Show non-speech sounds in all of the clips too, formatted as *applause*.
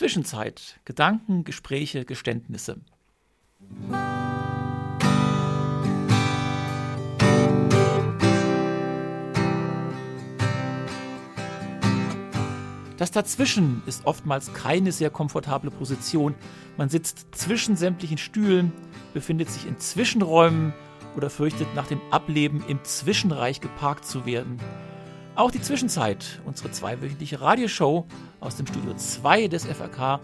Zwischenzeit. Gedanken, Gespräche, Geständnisse. Das Dazwischen ist oftmals keine sehr komfortable Position. Man sitzt zwischen sämtlichen Stühlen, befindet sich in Zwischenräumen oder fürchtet nach dem Ableben im Zwischenreich geparkt zu werden. Auch die Zwischenzeit, unsere zweiwöchentliche Radioshow aus dem Studio 2 des FRK,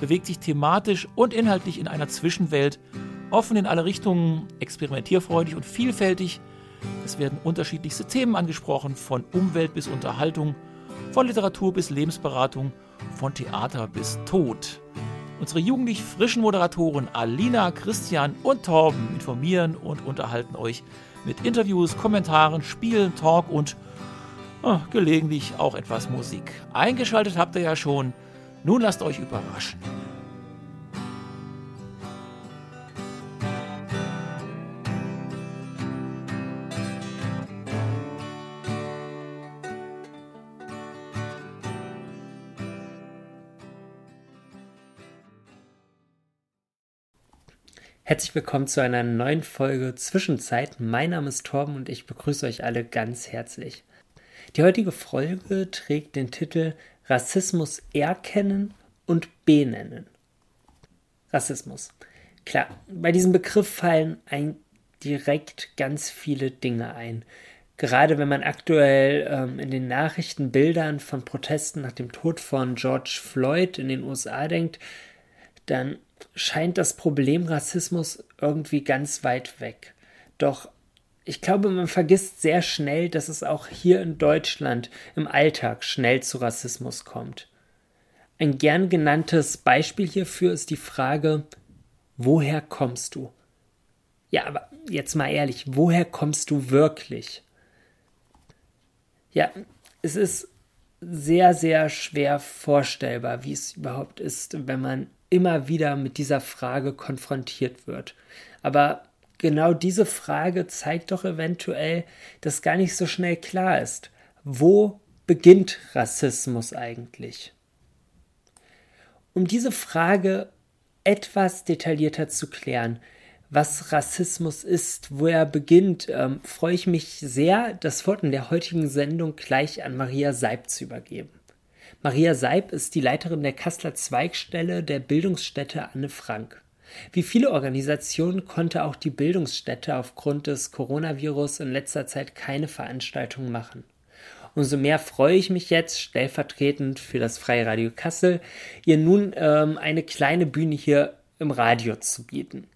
bewegt sich thematisch und inhaltlich in einer Zwischenwelt, offen in alle Richtungen, experimentierfreudig und vielfältig. Es werden unterschiedlichste Themen angesprochen, von Umwelt bis Unterhaltung, von Literatur bis Lebensberatung, von Theater bis Tod. Unsere jugendlich frischen Moderatoren Alina, Christian und Torben informieren und unterhalten euch mit Interviews, Kommentaren, Spielen, Talk und oh, gelegentlich auch etwas Musik. Eingeschaltet habt ihr ja schon. Nun lasst euch überraschen. Herzlich willkommen zu einer neuen Folge Zwischenzeit. Mein Name ist Torben und ich begrüße euch alle ganz herzlich. Die heutige Folge trägt den Titel Rassismus erkennen und benennen. Rassismus. Klar, bei diesem Begriff fallen ein direkt ganz viele Dinge ein. Gerade wenn man aktuell ähm, in den Nachrichtenbildern von Protesten nach dem Tod von George Floyd in den USA denkt, dann scheint das Problem Rassismus irgendwie ganz weit weg. Doch ich glaube, man vergisst sehr schnell, dass es auch hier in Deutschland im Alltag schnell zu Rassismus kommt. Ein gern genanntes Beispiel hierfür ist die Frage, woher kommst du? Ja, aber jetzt mal ehrlich, woher kommst du wirklich? Ja, es ist sehr, sehr schwer vorstellbar, wie es überhaupt ist, wenn man immer wieder mit dieser Frage konfrontiert wird. Aber genau diese Frage zeigt doch eventuell, dass gar nicht so schnell klar ist, wo beginnt Rassismus eigentlich? Um diese Frage etwas detaillierter zu klären, was Rassismus ist, wo er beginnt, ähm, freue ich mich sehr, das Wort in der heutigen Sendung gleich an Maria Seib zu übergeben. Maria Seib ist die Leiterin der Kasseler Zweigstelle der Bildungsstätte Anne Frank. Wie viele Organisationen konnte auch die Bildungsstätte aufgrund des Coronavirus in letzter Zeit keine Veranstaltungen machen. Umso mehr freue ich mich jetzt, stellvertretend für das Freie Radio Kassel, ihr nun ähm, eine kleine Bühne hier im Radio zu bieten.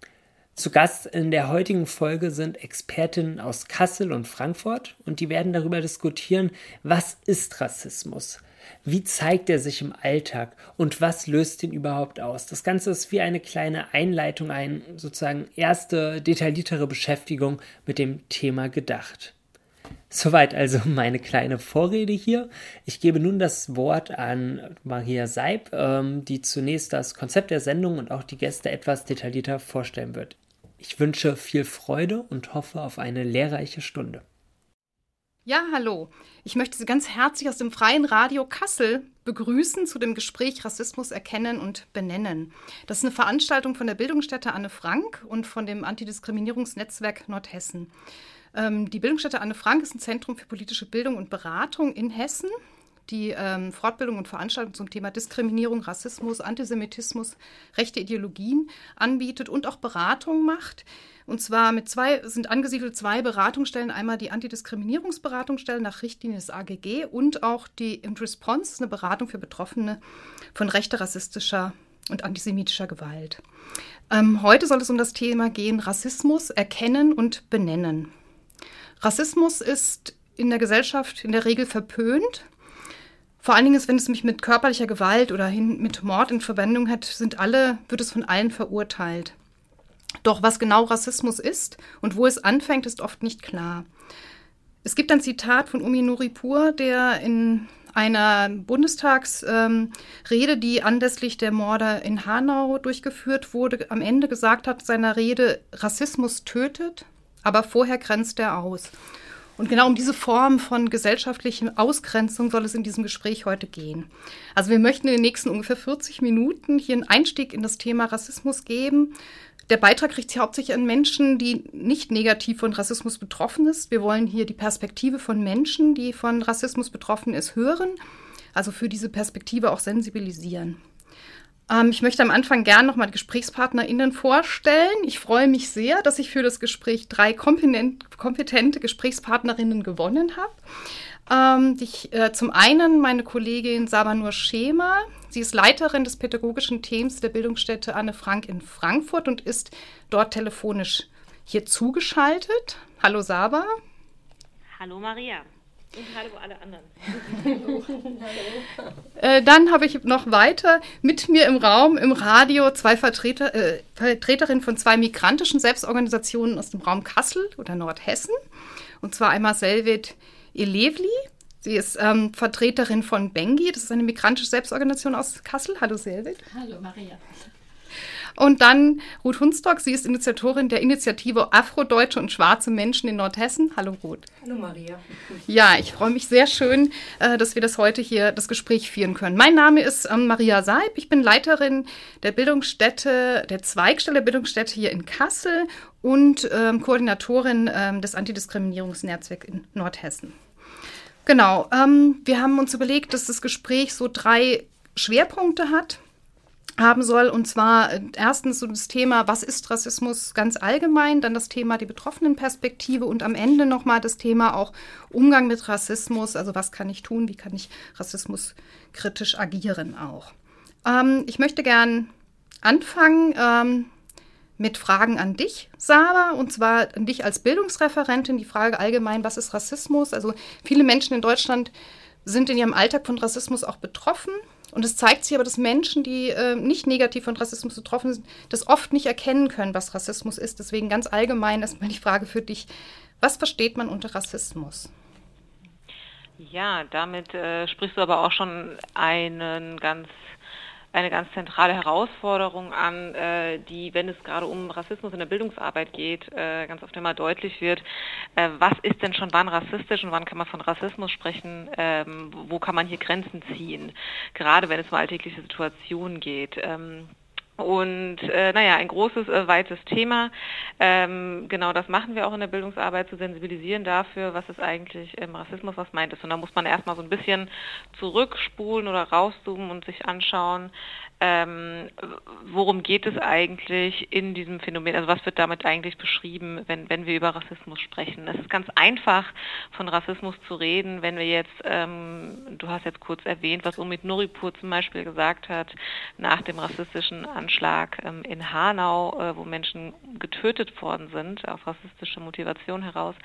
Zu Gast in der heutigen Folge sind Expertinnen aus Kassel und Frankfurt und die werden darüber diskutieren, was ist Rassismus? Wie zeigt er sich im Alltag und was löst ihn überhaupt aus? Das Ganze ist wie eine kleine Einleitung, eine sozusagen erste detailliertere Beschäftigung mit dem Thema gedacht. Soweit also *laughs* meine kleine Vorrede hier. Ich gebe nun das Wort an Maria Seib, ähm, die zunächst das Konzept der Sendung und auch die Gäste etwas detaillierter vorstellen wird. Ich wünsche viel Freude und hoffe auf eine lehrreiche Stunde. Ja, hallo. Ich möchte Sie ganz herzlich aus dem Freien Radio Kassel begrüßen zu dem Gespräch Rassismus erkennen und benennen. Das ist eine Veranstaltung von der Bildungsstätte Anne Frank und von dem Antidiskriminierungsnetzwerk Nordhessen. Ähm, die Bildungsstätte Anne Frank ist ein Zentrum für politische Bildung und Beratung in Hessen die ähm, Fortbildung und Veranstaltungen zum Thema Diskriminierung, Rassismus, Antisemitismus, rechte Ideologien anbietet und auch Beratung macht. Und zwar mit zwei, sind angesiedelt zwei Beratungsstellen, einmal die Antidiskriminierungsberatungsstelle nach Richtlinie des AGG und auch die In Response, eine Beratung für Betroffene von rechter, rassistischer und antisemitischer Gewalt. Ähm, heute soll es um das Thema gehen, Rassismus erkennen und benennen. Rassismus ist in der Gesellschaft in der Regel verpönt. Vor allen Dingen, wenn es mich mit körperlicher Gewalt oder mit Mord in Verbindung hat, sind alle, wird es von allen verurteilt. Doch was genau Rassismus ist und wo es anfängt, ist oft nicht klar. Es gibt ein Zitat von Umi Nuripur, der in einer Bundestagsrede, ähm, die anlässlich der Morde in Hanau durchgeführt wurde, am Ende gesagt hat seiner Rede, Rassismus tötet, aber vorher grenzt er aus. Und genau um diese Form von gesellschaftlichen Ausgrenzung soll es in diesem Gespräch heute gehen. Also wir möchten in den nächsten ungefähr 40 Minuten hier einen Einstieg in das Thema Rassismus geben. Der Beitrag richtet sich hauptsächlich an Menschen, die nicht negativ von Rassismus betroffen sind. Wir wollen hier die Perspektive von Menschen, die von Rassismus betroffen ist, hören. Also für diese Perspektive auch sensibilisieren. Ähm, ich möchte am Anfang gerne nochmal die GesprächspartnerInnen vorstellen. Ich freue mich sehr, dass ich für das Gespräch drei kompetente Gesprächspartnerinnen gewonnen habe. Ähm, ich, äh, zum einen meine Kollegin Sabanur Schema. Sie ist Leiterin des pädagogischen Teams der Bildungsstätte Anne Frank in Frankfurt und ist dort telefonisch hier zugeschaltet. Hallo Saba. Hallo Maria. Und hallo alle anderen. *laughs* äh, dann habe ich noch weiter mit mir im Raum, im Radio, zwei Vertreter, äh, Vertreterinnen von zwei migrantischen Selbstorganisationen aus dem Raum Kassel oder Nordhessen. Und zwar einmal Selvid Elevli. Sie ist ähm, Vertreterin von Bengi, das ist eine migrantische Selbstorganisation aus Kassel. Hallo Selvid. Hallo Maria. Und dann Ruth Hunstock, sie ist Initiatorin der Initiative Afrodeutsche und schwarze Menschen in Nordhessen. Hallo Ruth. Hallo Maria. Ja, ich freue mich sehr schön, äh, dass wir das heute hier, das Gespräch führen können. Mein Name ist ähm, Maria Seib. Ich bin Leiterin der Bildungsstätte, der Zweigstelle Bildungsstätte hier in Kassel und ähm, Koordinatorin ähm, des Antidiskriminierungsnetzwerks in Nordhessen. Genau, wir haben uns überlegt, dass das Gespräch so drei Schwerpunkte hat haben soll. Und zwar äh, erstens so das Thema, was ist Rassismus ganz allgemein, dann das Thema die Betroffenenperspektive und am Ende nochmal das Thema auch Umgang mit Rassismus. Also was kann ich tun, wie kann ich Rassismus kritisch agieren auch. Ähm, ich möchte gern anfangen ähm, mit Fragen an dich, Saba, und zwar an dich als Bildungsreferentin. Die Frage allgemein, was ist Rassismus? Also viele Menschen in Deutschland sind in ihrem Alltag von Rassismus auch betroffen. Und es zeigt sich aber, dass Menschen, die äh, nicht negativ von Rassismus betroffen sind, das oft nicht erkennen können, was Rassismus ist. Deswegen ganz allgemein erstmal die Frage für dich, was versteht man unter Rassismus? Ja, damit äh, sprichst du aber auch schon einen ganz eine ganz zentrale Herausforderung an, äh, die, wenn es gerade um Rassismus in der Bildungsarbeit geht, äh, ganz oft immer deutlich wird. Äh, was ist denn schon wann rassistisch und wann kann man von Rassismus sprechen? Ähm, wo kann man hier Grenzen ziehen? Gerade wenn es um alltägliche Situationen geht. Ähm, und äh, naja, ein großes, äh, weites Thema. Ähm, genau das machen wir auch in der Bildungsarbeit, zu sensibilisieren dafür, was ist eigentlich ähm, Rassismus, was meint es. Und da muss man erstmal so ein bisschen zurückspulen oder rauszoomen und sich anschauen, ähm, worum geht es eigentlich in diesem Phänomen, also was wird damit eigentlich beschrieben, wenn, wenn wir über Rassismus sprechen. Es ist ganz einfach, von Rassismus zu reden, wenn wir jetzt, ähm, du hast jetzt kurz erwähnt, was Umid Nuripur zum Beispiel gesagt hat, nach dem rassistischen Anschlag ähm, in Hanau, äh, wo Menschen getötet worden sind, aus rassistischer Motivation heraus.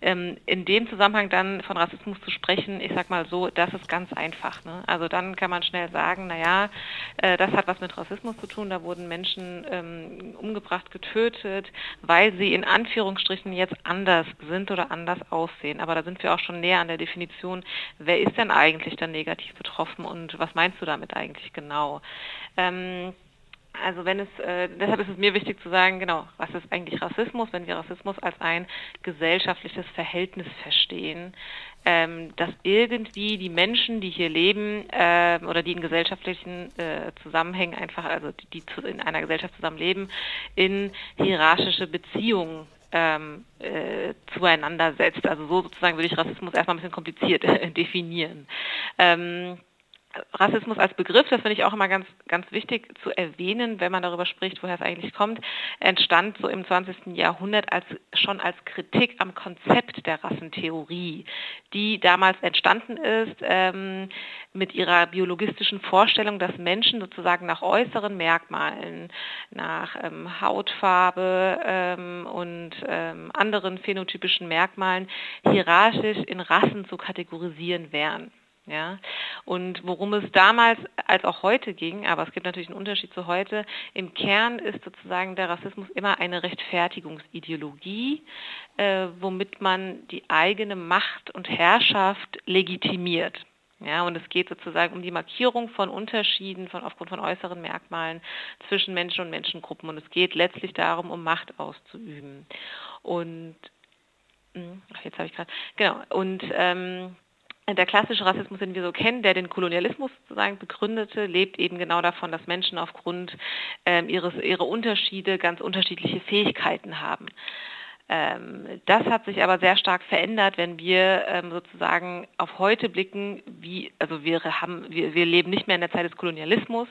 Ähm, in dem Zusammenhang dann von Rassismus zu sprechen, ich sag mal so, das ist ganz einfach. Ne? Also dann kann man schnell sagen, naja, äh, das hat was mit Rassismus zu tun. Da wurden Menschen ähm, umgebracht, getötet, weil sie in Anführungsstrichen jetzt anders sind oder anders aussehen. Aber da sind wir auch schon näher an der Definition, wer ist denn eigentlich dann negativ betroffen und was meinst du damit eigentlich genau? Ähm, also wenn es, äh, deshalb ist es mir wichtig zu sagen, genau, was ist eigentlich Rassismus, wenn wir Rassismus als ein gesellschaftliches Verhältnis verstehen, ähm, dass irgendwie die Menschen, die hier leben äh, oder die in gesellschaftlichen äh, Zusammenhängen einfach, also die, die zu, in einer Gesellschaft zusammenleben, in hierarchische Beziehungen ähm, äh, zueinander setzt. Also so sozusagen würde ich Rassismus erstmal ein bisschen kompliziert *laughs* definieren. Ähm, Rassismus als Begriff, das finde ich auch immer ganz, ganz wichtig zu erwähnen, wenn man darüber spricht, woher es eigentlich kommt, entstand so im 20. Jahrhundert als, schon als Kritik am Konzept der Rassentheorie, die damals entstanden ist ähm, mit ihrer biologistischen Vorstellung, dass Menschen sozusagen nach äußeren Merkmalen, nach ähm, Hautfarbe ähm, und ähm, anderen phänotypischen Merkmalen hierarchisch in Rassen zu kategorisieren wären. Ja, und worum es damals als auch heute ging, aber es gibt natürlich einen Unterschied zu heute, im Kern ist sozusagen der Rassismus immer eine Rechtfertigungsideologie, äh, womit man die eigene Macht und Herrschaft legitimiert. Ja, und es geht sozusagen um die Markierung von Unterschieden von, aufgrund von äußeren Merkmalen zwischen Menschen und Menschengruppen. Und es geht letztlich darum, um Macht auszuüben. Und. Ach, jetzt habe ich gerade. Genau. Und ähm, der klassische Rassismus, den wir so kennen, der den Kolonialismus sozusagen begründete, lebt eben genau davon, dass Menschen aufgrund ähm, ihres, ihrer Unterschiede ganz unterschiedliche Fähigkeiten haben. Ähm, das hat sich aber sehr stark verändert, wenn wir ähm, sozusagen auf heute blicken, wie, also wir haben, wir, wir leben nicht mehr in der Zeit des Kolonialismus.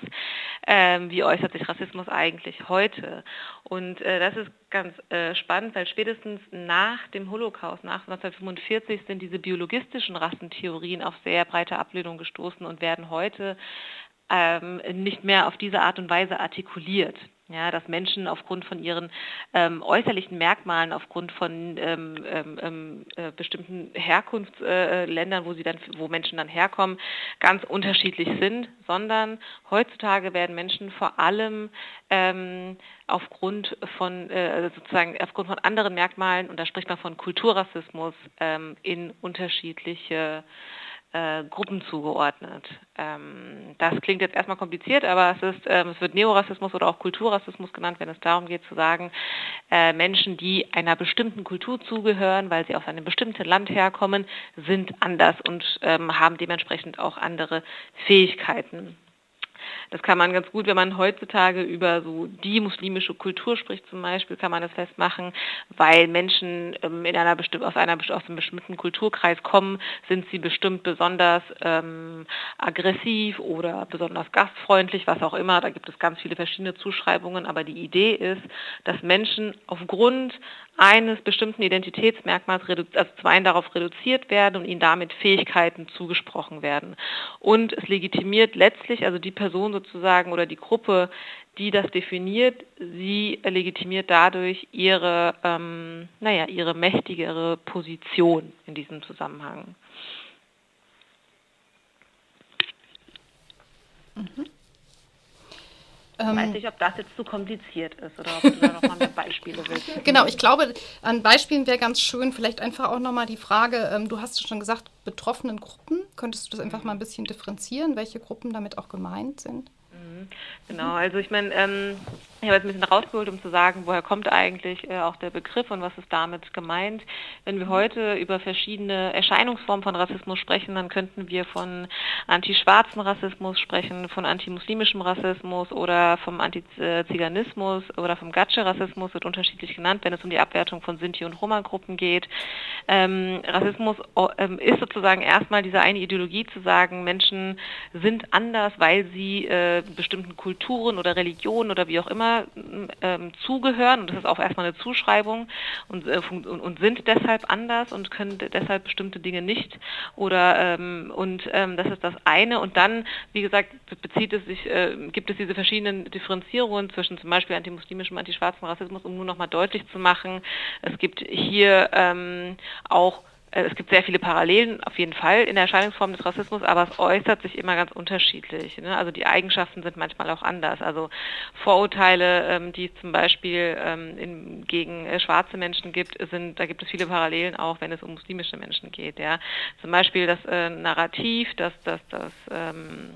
Ähm, wie äußert sich Rassismus eigentlich heute? Und äh, das ist ganz äh, spannend, weil spätestens nach dem Holocaust, nach 1945, sind diese biologistischen Rassentheorien auf sehr breite Ablehnung gestoßen und werden heute nicht mehr auf diese Art und Weise artikuliert. Ja, dass Menschen aufgrund von ihren ähm, äußerlichen Merkmalen, aufgrund von ähm, ähm, ähm äh, bestimmten Herkunftsländern, äh, wo sie dann, wo Menschen dann herkommen, ganz unterschiedlich sind, sondern heutzutage werden Menschen vor allem ähm, aufgrund von äh, sozusagen aufgrund von anderen Merkmalen, und da spricht man von Kulturrassismus, ähm, in unterschiedliche äh, Gruppen zugeordnet. Ähm, das klingt jetzt erstmal kompliziert, aber es ist, ähm, es wird Neorassismus oder auch Kulturrassismus genannt, wenn es darum geht zu sagen, äh, Menschen, die einer bestimmten Kultur zugehören, weil sie aus einem bestimmten Land herkommen, sind anders und ähm, haben dementsprechend auch andere Fähigkeiten. Das kann man ganz gut, wenn man heutzutage über so die muslimische Kultur spricht zum Beispiel, kann man das festmachen, weil Menschen ähm, in einer bestimm aus, einer, aus einem bestimmten Kulturkreis kommen, sind sie bestimmt besonders ähm, aggressiv oder besonders gastfreundlich, was auch immer. Da gibt es ganz viele verschiedene Zuschreibungen, aber die Idee ist, dass Menschen aufgrund eines bestimmten Identitätsmerkmals, also zweien darauf reduziert werden und ihnen damit Fähigkeiten zugesprochen werden. Und es legitimiert letztlich, also die Person sozusagen oder die Gruppe, die das definiert, sie legitimiert dadurch ihre, ähm, naja, ihre mächtigere Position in diesem Zusammenhang. Mhm. Ich weiß ähm, nicht, ob das jetzt zu kompliziert ist oder ob du da nochmal mehr Beispiele willst. *laughs* Genau, ich glaube, an Beispielen wäre ganz schön, vielleicht einfach auch nochmal die Frage, ähm, du hast schon gesagt, betroffenen Gruppen. Könntest du das einfach mal ein bisschen differenzieren, welche Gruppen damit auch gemeint sind? Mhm. Genau, also ich meine, ähm, ich habe jetzt ein bisschen rausgeholt, um zu sagen, woher kommt eigentlich äh, auch der Begriff und was ist damit gemeint. Wenn wir heute über verschiedene Erscheinungsformen von Rassismus sprechen, dann könnten wir von antischwarzen Rassismus sprechen, von antimuslimischem Rassismus oder vom Antiziganismus oder vom Gatsche-Rassismus, wird unterschiedlich genannt, wenn es um die Abwertung von Sinti- und Roma-Gruppen geht. Ähm, Rassismus oh, ähm, ist sozusagen erstmal diese eine Ideologie zu sagen, Menschen sind anders, weil sie äh, bestimmten Kulturen oder Religionen oder wie auch immer ähm, zugehören. Und das ist auch erstmal eine Zuschreibung und, äh, und, sind deshalb anders und können deshalb bestimmte Dinge nicht. Oder ähm, und ähm, das ist das eine. Und dann, wie gesagt, bezieht es sich, äh, gibt es diese verschiedenen Differenzierungen zwischen zum Beispiel antimuslimischem, antischwarzem Rassismus, um nur nochmal deutlich zu machen, es gibt hier ähm, auch es gibt sehr viele Parallelen auf jeden Fall in der Erscheinungsform des Rassismus, aber es äußert sich immer ganz unterschiedlich. Ne? Also die Eigenschaften sind manchmal auch anders. Also Vorurteile, ähm, die es zum Beispiel ähm, in, gegen äh, schwarze Menschen gibt, sind, da gibt es viele Parallelen auch, wenn es um muslimische Menschen geht. Ja? Zum Beispiel das äh, Narrativ, dass das, das ähm,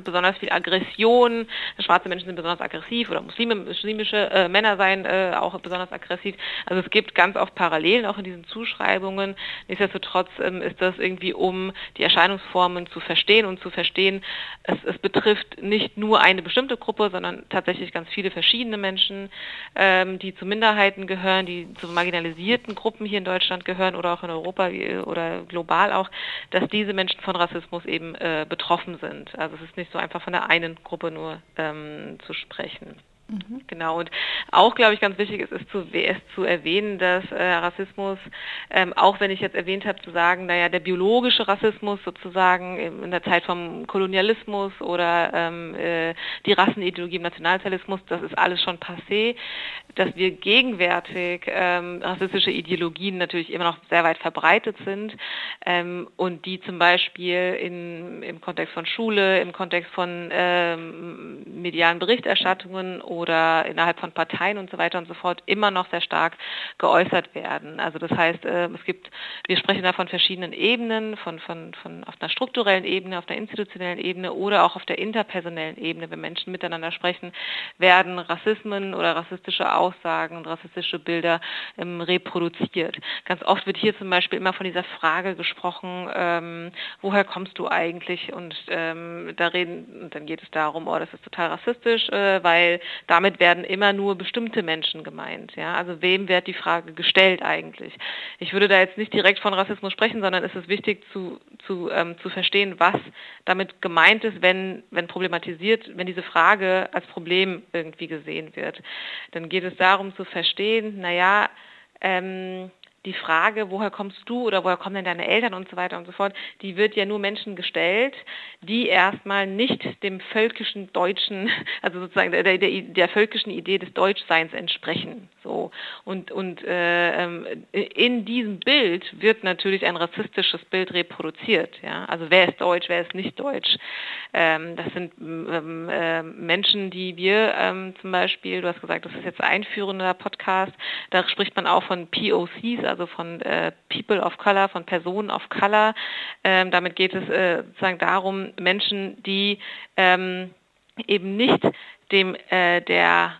besonders viel Aggression. Schwarze Menschen sind besonders aggressiv oder Muslime, muslimische äh, Männer seien äh, auch besonders aggressiv. Also es gibt ganz oft Parallelen auch in diesen Zuschreibungen. Nichtsdestotrotz ähm, ist das irgendwie, um die Erscheinungsformen zu verstehen und zu verstehen, es, es betrifft nicht nur eine bestimmte Gruppe, sondern tatsächlich ganz viele verschiedene Menschen, ähm, die zu Minderheiten gehören, die zu marginalisierten Gruppen hier in Deutschland gehören oder auch in Europa oder global auch, dass diese Menschen von Rassismus eben äh, betroffen sind. Also es ist nicht so einfach von der einen Gruppe nur ähm, zu sprechen. Mhm. Genau, und auch, glaube ich, ganz wichtig ist, ist zu, ist zu erwähnen, dass äh, Rassismus, ähm, auch wenn ich jetzt erwähnt habe, zu sagen, naja, der biologische Rassismus sozusagen in der Zeit vom Kolonialismus oder ähm, äh, die Rassenideologie im Nationalsozialismus, das ist alles schon passé, dass wir gegenwärtig ähm, rassistische Ideologien natürlich immer noch sehr weit verbreitet sind ähm, und die zum Beispiel in, im Kontext von Schule, im Kontext von ähm, medialen Berichterstattungen oder innerhalb von Parteien und so weiter und so fort immer noch sehr stark geäußert werden. Also das heißt, äh, es gibt, wir sprechen da von verschiedenen Ebenen, von, von, von auf einer strukturellen Ebene, auf einer institutionellen Ebene oder auch auf der interpersonellen Ebene, wenn Menschen miteinander sprechen, werden Rassismen oder rassistische Aussagen und rassistische Bilder ähm, reproduziert. Ganz oft wird hier zum Beispiel immer von dieser Frage gesprochen, ähm, woher kommst du eigentlich? Und ähm, da reden, und dann geht es darum, oh, das ist total rassistisch, äh, weil damit werden immer nur bestimmte Menschen gemeint. Ja? Also wem wird die Frage gestellt eigentlich? Ich würde da jetzt nicht direkt von Rassismus sprechen, sondern es ist wichtig zu, zu, ähm, zu verstehen, was damit gemeint ist, wenn, wenn problematisiert, wenn diese Frage als Problem irgendwie gesehen wird. Dann geht es darum zu verstehen, naja, ähm, die Frage, woher kommst du oder woher kommen denn deine Eltern und so weiter und so fort, die wird ja nur Menschen gestellt, die erstmal nicht dem völkischen Deutschen, *laughs* also sozusagen der, der, der völkischen Idee des Deutschseins entsprechen. So und und äh, ähm, in diesem Bild wird natürlich ein rassistisches Bild reproduziert. Ja, also wer ist deutsch, wer ist nicht deutsch. Ähm, das sind ähm, äh, Menschen, die wir ähm, zum Beispiel, du hast gesagt, das ist jetzt ein einführender Podcast, da spricht man auch von POCs, also von äh, People of Color, von Personen of Color. Ähm, damit geht es äh, sozusagen darum, Menschen, die ähm, eben nicht dem äh, der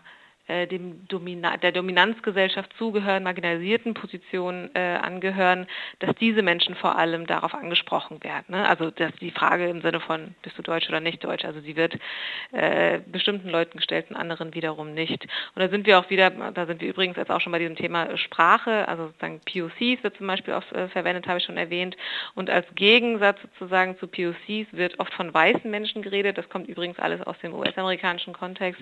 dem Domina der Dominanzgesellschaft zugehören, marginalisierten Positionen äh, angehören, dass diese Menschen vor allem darauf angesprochen werden. Ne? Also dass die Frage im Sinne von bist du Deutsch oder nicht Deutsch, also sie wird äh, bestimmten Leuten gestellt und anderen wiederum nicht. Und da sind wir auch wieder, da sind wir übrigens jetzt auch schon bei diesem Thema Sprache, also sozusagen POCs wird zum Beispiel auch äh, verwendet, habe ich schon erwähnt. Und als Gegensatz sozusagen zu POCs wird oft von weißen Menschen geredet. Das kommt übrigens alles aus dem US-amerikanischen Kontext.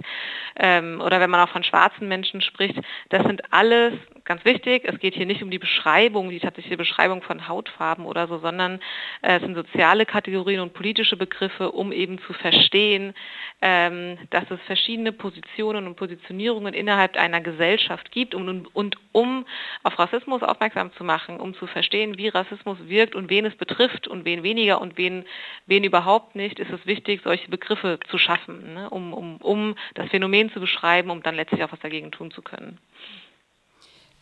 Ähm, oder wenn man auch von schwarzen Menschen spricht, das sind alles ganz wichtig. Es geht hier nicht um die Beschreibung, die tatsächliche Beschreibung von Hautfarben oder so, sondern äh, es sind soziale Kategorien und politische Begriffe, um eben zu verstehen, ähm, dass es verschiedene Positionen und Positionierungen innerhalb einer Gesellschaft gibt und, und um auf Rassismus aufmerksam zu machen, um zu verstehen, wie Rassismus wirkt und wen es betrifft und wen weniger und wen, wen überhaupt nicht, ist es wichtig, solche Begriffe zu schaffen, ne, um, um, um das Phänomen zu beschreiben, um dann letztlich auch was dagegen tun zu können.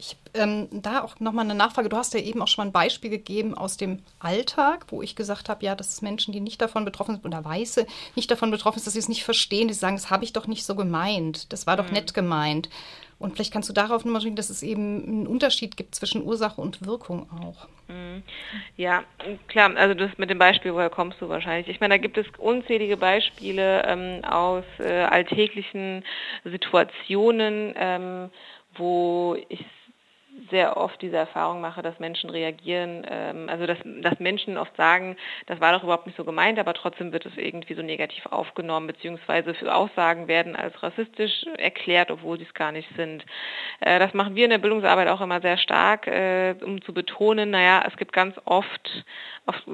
Ich, ähm, da auch nochmal eine Nachfrage. Du hast ja eben auch schon mal ein Beispiel gegeben aus dem Alltag, wo ich gesagt habe, ja, dass es Menschen, die nicht davon betroffen sind oder Weiße nicht davon betroffen sind, dass sie es nicht verstehen, die sagen, das habe ich doch nicht so gemeint, das war doch mhm. nett gemeint. Und vielleicht kannst du darauf nochmal sprechen, dass es eben einen Unterschied gibt zwischen Ursache und Wirkung auch. Mhm. Ja, klar, also das mit dem Beispiel, woher kommst du wahrscheinlich? Ich meine, da gibt es unzählige Beispiele ähm, aus äh, alltäglichen Situationen, ähm, wo ich sehr oft diese Erfahrung mache, dass Menschen reagieren, ähm, also dass, dass Menschen oft sagen, das war doch überhaupt nicht so gemeint, aber trotzdem wird es irgendwie so negativ aufgenommen, beziehungsweise für Aussagen werden als rassistisch erklärt, obwohl sie es gar nicht sind. Äh, das machen wir in der Bildungsarbeit auch immer sehr stark, äh, um zu betonen, naja, es gibt ganz oft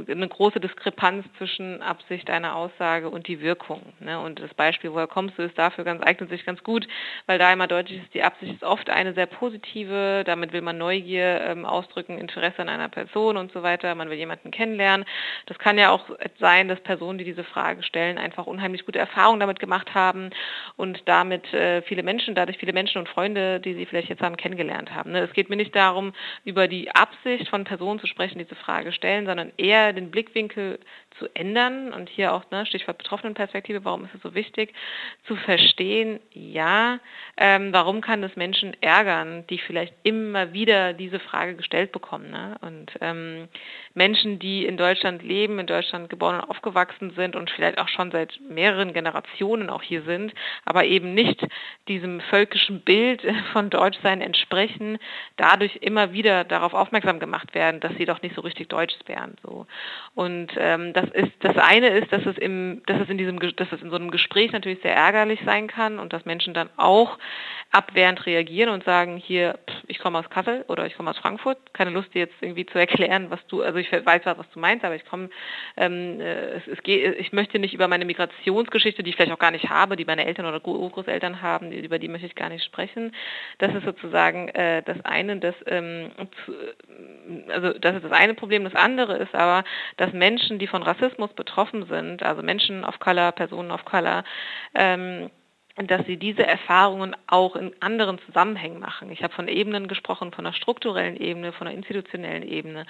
eine große Diskrepanz zwischen Absicht einer Aussage und die Wirkung. Ne? Und das Beispiel, woher kommst du, ist dafür ganz, eignet sich ganz gut, weil da immer deutlich ist, die Absicht ist oft eine sehr positive, damit will man Neugier ähm, ausdrücken, Interesse an einer Person und so weiter, man will jemanden kennenlernen. Das kann ja auch sein, dass Personen, die diese Frage stellen, einfach unheimlich gute Erfahrungen damit gemacht haben und damit äh, viele Menschen, dadurch viele Menschen und Freunde, die sie vielleicht jetzt haben, kennengelernt haben. Ne? Es geht mir nicht darum, über die Absicht von Personen zu sprechen, die diese Frage stellen, sondern den Blickwinkel zu ändern und hier auch ne, Stichwort Betroffenenperspektive, warum ist es so wichtig, zu verstehen, ja, ähm, warum kann es Menschen ärgern, die vielleicht immer wieder diese Frage gestellt bekommen. Ne? Und ähm, Menschen, die in Deutschland leben, in Deutschland geboren und aufgewachsen sind und vielleicht auch schon seit mehreren Generationen auch hier sind, aber eben nicht diesem völkischen Bild *laughs* von Deutschsein entsprechen, dadurch immer wieder darauf aufmerksam gemacht werden, dass sie doch nicht so richtig deutsch wären. So. Und ähm, das ist das eine ist, dass es im, dass es in diesem, dass es in so einem Gespräch natürlich sehr ärgerlich sein kann und dass Menschen dann auch abwehrend reagieren und sagen, hier, ich komme aus Kassel oder ich komme aus Frankfurt, keine Lust dir jetzt irgendwie zu erklären, was du, also ich weiß zwar, was du meinst, aber ich komme, ähm, äh, es, es geht, ich möchte nicht über meine Migrationsgeschichte, die ich vielleicht auch gar nicht habe, die meine Eltern oder Großeltern haben, über die möchte ich gar nicht sprechen. Das ist sozusagen äh, das eine, das, ähm, also das ist das eine Problem. Das andere ist aber, dass Menschen, die von Rassismus betroffen sind, also Menschen of Color, Personen of Color, ähm, dass sie diese Erfahrungen auch in anderen Zusammenhängen machen. Ich habe von Ebenen gesprochen, von einer strukturellen Ebene, von einer institutionellen Ebene.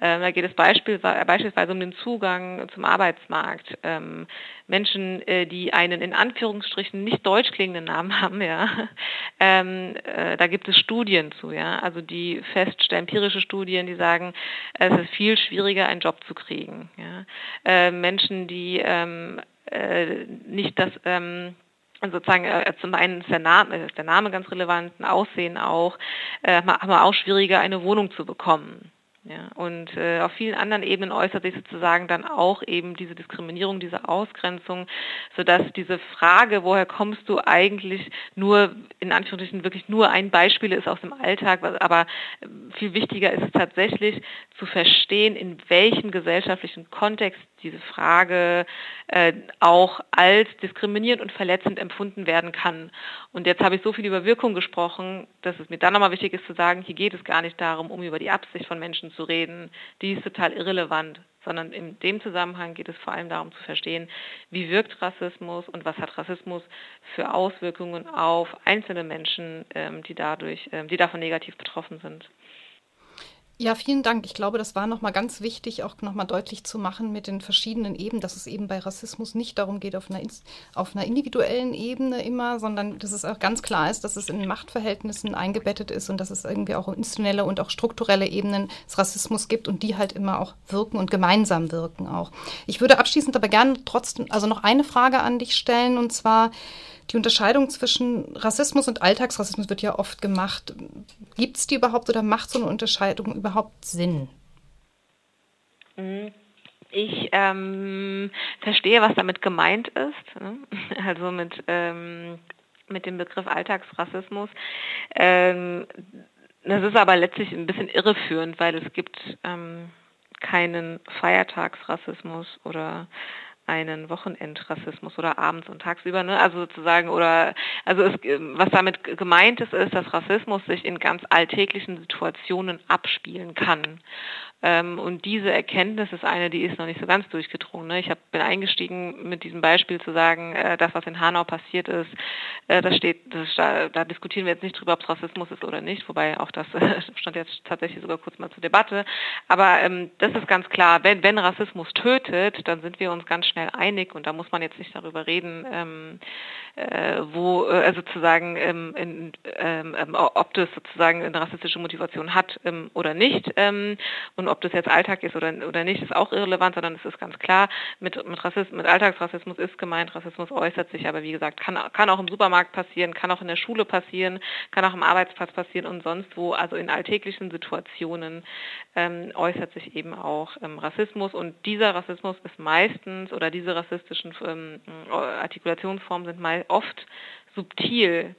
Ähm, da geht es beispielsweise um den Zugang zum Arbeitsmarkt. Ähm, Menschen, äh, die einen in Anführungsstrichen nicht deutsch klingenden Namen haben, ja, *laughs* ähm, äh, da gibt es Studien zu, ja, also die feststellen, empirische Studien, die sagen, es ist viel schwieriger, einen Job zu kriegen. Ja. Äh, Menschen, die ähm, äh, nicht das ähm, sozusagen äh, zum einen ist der Name, ist der Name ganz relevant, ein Aussehen auch, äh, haben wir auch schwieriger eine Wohnung zu bekommen. Ja, und äh, auf vielen anderen Ebenen äußert sich sozusagen dann auch eben diese Diskriminierung, diese Ausgrenzung, sodass diese Frage, woher kommst du eigentlich nur, in Anführungsstrichen wirklich nur ein Beispiel ist aus dem Alltag, aber viel wichtiger ist es tatsächlich zu verstehen, in welchem gesellschaftlichen Kontext diese Frage äh, auch als diskriminierend und verletzend empfunden werden kann. Und jetzt habe ich so viel über Wirkung gesprochen, dass es mir dann nochmal wichtig ist zu sagen, hier geht es gar nicht darum, um über die Absicht von Menschen zu reden. Die ist total irrelevant, sondern in dem Zusammenhang geht es vor allem darum zu verstehen, wie wirkt Rassismus und was hat Rassismus für Auswirkungen auf einzelne Menschen, ähm, die dadurch, ähm, die davon negativ betroffen sind. Ja, vielen Dank. Ich glaube, das war nochmal ganz wichtig, auch nochmal deutlich zu machen mit den verschiedenen Ebenen, dass es eben bei Rassismus nicht darum geht, auf einer, auf einer individuellen Ebene immer, sondern dass es auch ganz klar ist, dass es in Machtverhältnissen eingebettet ist und dass es irgendwie auch institutionelle und auch strukturelle Ebenen des Rassismus gibt und die halt immer auch wirken und gemeinsam wirken auch. Ich würde abschließend aber gerne trotzdem, also noch eine Frage an dich stellen und zwar, die Unterscheidung zwischen Rassismus und Alltagsrassismus wird ja oft gemacht. Gibt es die überhaupt oder macht so eine Unterscheidung überhaupt Sinn? Mhm. Ich ähm, verstehe, was damit gemeint ist. Ne? *laughs* Also mit, ähm, mit dem Begriff Alltagsrassismus. Ähm, das ist aber letztlich ein bisschen irreführend, weil es gibt ähm, keinen Feiertagsrassismus oder einen Wochenendrassismus oder abends und tagsüber, ne? Also sozusagen oder also es, was damit gemeint ist, ist, dass Rassismus sich in ganz alltäglichen Situationen abspielen kann. Ähm, und diese Erkenntnis ist eine, die ist noch nicht so ganz durchgedrungen. Ne? Ich hab, bin eingestiegen mit diesem Beispiel zu sagen, äh, das, was in Hanau passiert ist, äh, das steht, das, da, da diskutieren wir jetzt nicht drüber, ob es Rassismus ist oder nicht, wobei auch das äh, *laughs* stand jetzt tatsächlich sogar kurz mal zur Debatte. Aber ähm, das ist ganz klar, wenn, wenn Rassismus tötet, dann sind wir uns ganz schnell einig und da muss man jetzt nicht darüber reden, ähm, äh, wo äh, sozusagen ähm, in, ähm, ob das sozusagen eine rassistische Motivation hat ähm, oder nicht. Und ob das jetzt Alltag ist oder, oder nicht, ist auch irrelevant, sondern es ist ganz klar, mit, mit, Rassismus, mit Alltagsrassismus ist gemeint, Rassismus äußert sich, aber wie gesagt, kann, kann auch im Supermarkt passieren, kann auch in der Schule passieren, kann auch am Arbeitsplatz passieren und sonst wo, also in alltäglichen Situationen ähm, äußert sich eben auch ähm, Rassismus und dieser Rassismus ist meistens oder diese rassistischen ähm, Artikulationsformen sind mal oft subtil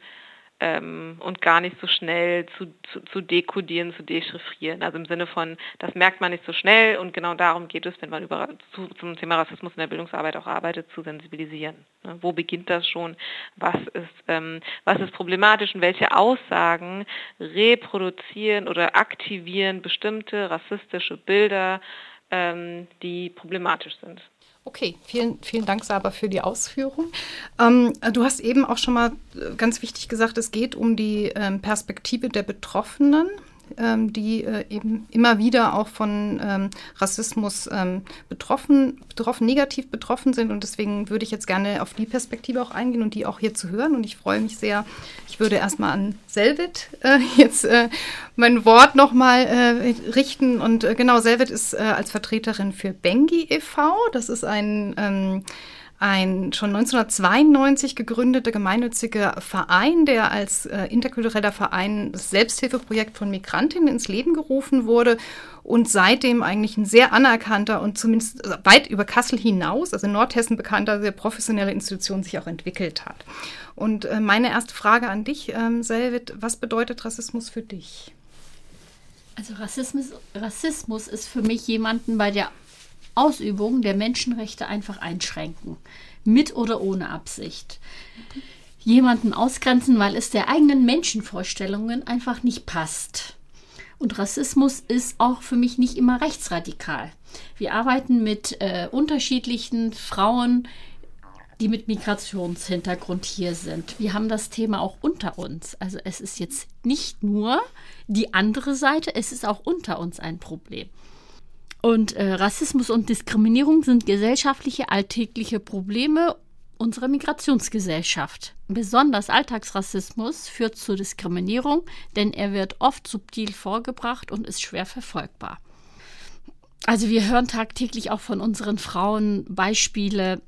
ähm, und gar nicht so schnell zu, zu, zu dekodieren, zu dechiffrieren. Also im Sinne von, das merkt man nicht so schnell und genau darum geht es, wenn man über, zu, zum Thema Rassismus in der Bildungsarbeit auch arbeitet, zu sensibilisieren. Ne? Wo beginnt das schon? Was ist, ähm, was ist problematisch und welche Aussagen reproduzieren oder aktivieren bestimmte rassistische Bilder, ähm, die problematisch sind? Okay, vielen, vielen Dank, Saba, für die Ausführung. Ähm, du hast eben auch schon mal äh, ganz wichtig gesagt, es geht um die ähm, Perspektive der Betroffenen ähm, die äh, eben immer wieder auch von ähm, Rassismus ähm, betroffen, betroffen, negativ betroffen sind. Und deswegen würde ich jetzt gerne auf die Perspektive auch eingehen und die auch hier zu hören. Und ich freue mich sehr. Ich würde erstmal an Selvit äh, *laughs* jetzt äh, mein Wort nochmal äh, richten. Und äh, genau, Selvit ist äh, als Vertreterin für Bengi e.V. Das ist ein ähm, ein schon 1992 gegründeter gemeinnütziger Verein, der als äh, interkultureller Verein das Selbsthilfeprojekt von Migrantinnen ins Leben gerufen wurde und seitdem eigentlich ein sehr anerkannter und zumindest weit über Kassel hinaus, also in Nordhessen bekannter, sehr professionelle Institution sich auch entwickelt hat. Und äh, meine erste Frage an dich, ähm, Selvit, was bedeutet Rassismus für dich? Also Rassismus, Rassismus ist für mich jemanden bei der Ausübung der Menschenrechte einfach einschränken. Mit oder ohne Absicht. Jemanden ausgrenzen, weil es der eigenen Menschenvorstellungen einfach nicht passt. Und Rassismus ist auch für mich nicht immer rechtsradikal. Wir arbeiten mit äh, unterschiedlichen Frauen, die mit Migrationshintergrund hier sind. Wir haben das Thema auch unter uns. Also es ist jetzt nicht nur die andere Seite, es ist auch unter uns ein Problem. Und äh, Rassismus und Diskriminierung sind gesellschaftliche, alltägliche Probleme unserer Migrationsgesellschaft. Besonders Alltagsrassismus führt zu Diskriminierung, denn er wird oft subtil vorgebracht und ist schwer verfolgbar. Also wir hören tagtäglich auch von unseren Frauen Beispiele,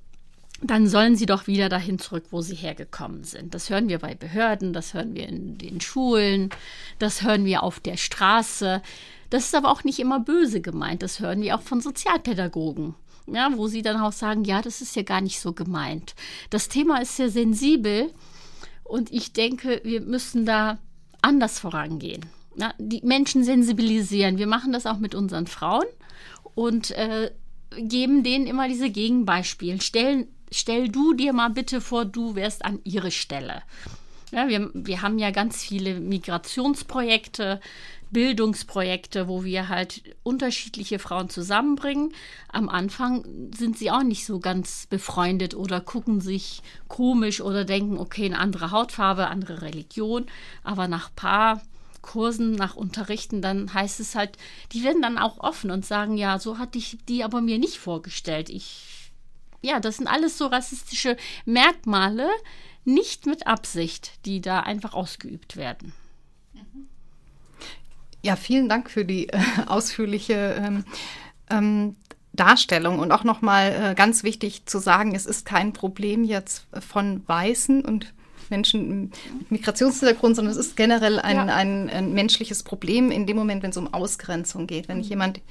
dann sollen sie doch wieder dahin zurück, wo sie hergekommen sind. Das hören wir bei Behörden, das hören wir in den Schulen, das hören wir auf der Straße. Das ist aber auch nicht immer böse gemeint, das hören wir auch von Sozialpädagogen ja, wo sie dann auch sagen, ja, das ist ja gar nicht so gemeint. Das Thema ist sehr sensibel und ich denke, wir müssen da anders vorangehen. Ja, die Menschen sensibilisieren. Wir machen das auch mit unseren Frauen und äh, geben denen immer diese Gegenbeispiele. Stell, stell du dir mal bitte vor, du wärst an ihre Stelle. Ja, wir, wir haben ja ganz viele Migrationsprojekte, Bildungsprojekte, wo wir halt unterschiedliche Frauen zusammenbringen. Am Anfang sind sie auch nicht so ganz befreundet oder gucken sich komisch oder denken, okay, eine andere Hautfarbe, andere Religion. Aber nach ein paar Kursen, nach Unterrichten, dann heißt es halt, die werden dann auch offen und sagen, ja, so hatte ich die aber mir nicht vorgestellt. Ich, ja, das sind alles so rassistische Merkmale, nicht mit Absicht, die da einfach ausgeübt werden. Ja, vielen Dank für die äh, ausführliche ähm, ähm, Darstellung und auch nochmal äh, ganz wichtig zu sagen, es ist kein Problem jetzt von Weißen und Menschen mit Migrationshintergrund, sondern es ist generell ein, ja. ein, ein, menschliches Problem in dem Moment, wenn es um Ausgrenzung geht. Wenn ich mhm. jemand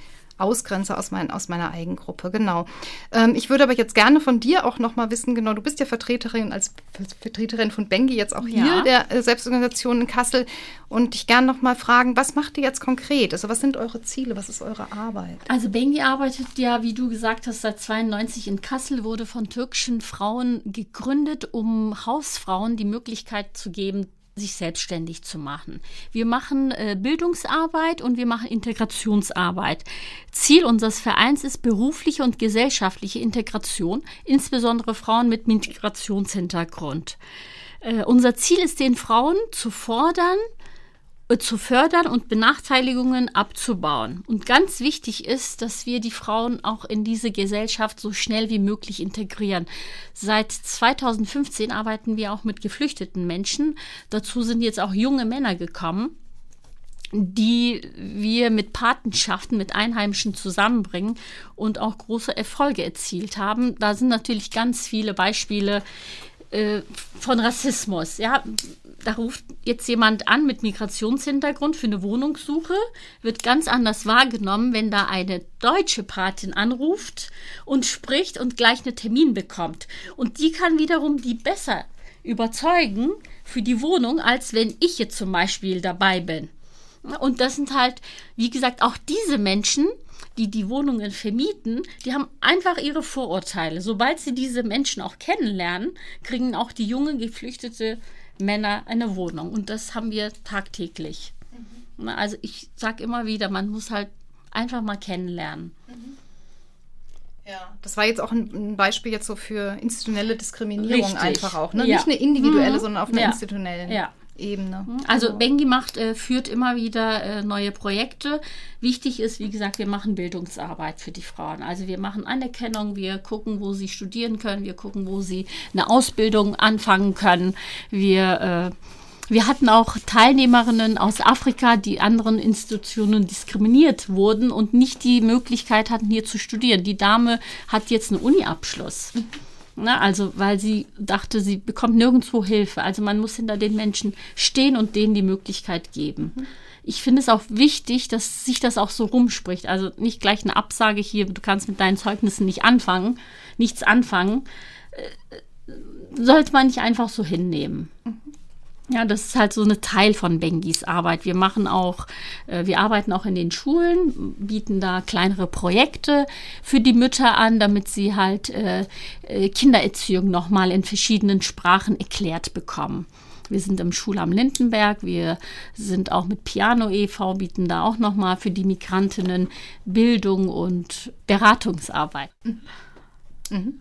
ausgrenze aus, mein, aus meiner Eigengruppe. Genau. Ähm, ich würde aber jetzt gerne von dir auch noch mal wissen, genau, du bist ja Vertreterin als Vertreterin von Bengi jetzt auch hier, ja. der äh, Selbstorganisation in Kassel und dich gerne noch mal fragen, was macht ihr jetzt konkret? Also was sind eure Ziele? Was ist eure Arbeit? Also Bengi arbeitet ja, wie du gesagt hast, seit 92 in Kassel, wurde von türkischen Frauen gegründet, um Hausfrauen die Möglichkeit zu geben, sich selbstständig zu machen. Wir machen äh, Bildungsarbeit und wir machen Integrationsarbeit. Ziel unseres Vereins ist berufliche und gesellschaftliche Integration, insbesondere Frauen mit Migrationshintergrund. Äh, unser Ziel ist, den Frauen zu fordern, zu fördern und Benachteiligungen abzubauen. Und ganz wichtig ist, dass wir die Frauen auch in diese Gesellschaft so schnell wie möglich integrieren. Seit 2015 arbeiten wir auch mit geflüchteten Menschen. Dazu sind jetzt auch junge Männer gekommen die wir mit Patenschaften, mit Einheimischen zusammenbringen und auch große Erfolge erzielt haben. Da sind natürlich ganz viele Beispiele äh, von Rassismus. Ja, da ruft jetzt jemand an mit Migrationshintergrund für eine Wohnungssuche, wird ganz anders wahrgenommen, wenn da eine deutsche Patin anruft und spricht und gleich einen Termin bekommt. Und die kann wiederum die besser überzeugen für die Wohnung, als wenn ich jetzt zum Beispiel dabei bin. Und das sind halt, wie gesagt, auch diese Menschen, die die Wohnungen vermieten, die haben einfach ihre Vorurteile. Sobald sie diese Menschen auch kennenlernen, kriegen auch die jungen Geflüchtete Männer eine Wohnung. Und das haben wir tagtäglich. Mhm. Also ich sage immer wieder, man muss halt einfach mal kennenlernen. Mhm. Ja, das war jetzt auch ein, Beispiel jetzt so für institutionelle Diskriminierung Richtig. einfach auch. Ne? Ja. Nicht eine individuelle, mhm. sondern auf einer ja. institutionellen. Ja. Ebene. Mhm. Also genau. Bengi macht, äh, führt immer wieder äh, neue Projekte. Wichtig ist, wie gesagt, wir machen Bildungsarbeit für die Frauen. Also wir machen Anerkennung, wir gucken, wo sie studieren können, wir gucken, wo sie eine Ausbildung anfangen können. Wir äh, wir hatten auch Teilnehmerinnen aus Afrika, die anderen Institutionen diskriminiert wurden und nicht die Möglichkeit hatten, hier zu studieren. Die Dame hat jetzt einen Uni-Abschluss. Mhm. Ne? Also, weil sie dachte, sie bekommt nirgendwo Hilfe. Also man muss hinter den Menschen stehen und denen die Möglichkeit geben. Mhm. Ich finde es auch wichtig, dass sich das auch so rumspricht. Also nicht gleich eine Absage hier, du kannst mit deinen Zeugnissen nicht anfangen, nichts anfangen. Äh, sollte man nicht einfach so hinnehmen. Mhm. Ja, das ist halt so eine Teil von Bengis Arbeit. Wir machen auch, äh, wir arbeiten auch in den Schulen, bieten da kleinere Projekte für die Mütter an, damit sie halt äh, äh Kindererziehung nochmal in verschiedenen Sprachen erklärt bekommen. Wir sind im Schulamt Lindenberg, wir sind auch mit Piano e.V., bieten da auch nochmal für die Migrantinnen Bildung und Beratungsarbeit. Mhm.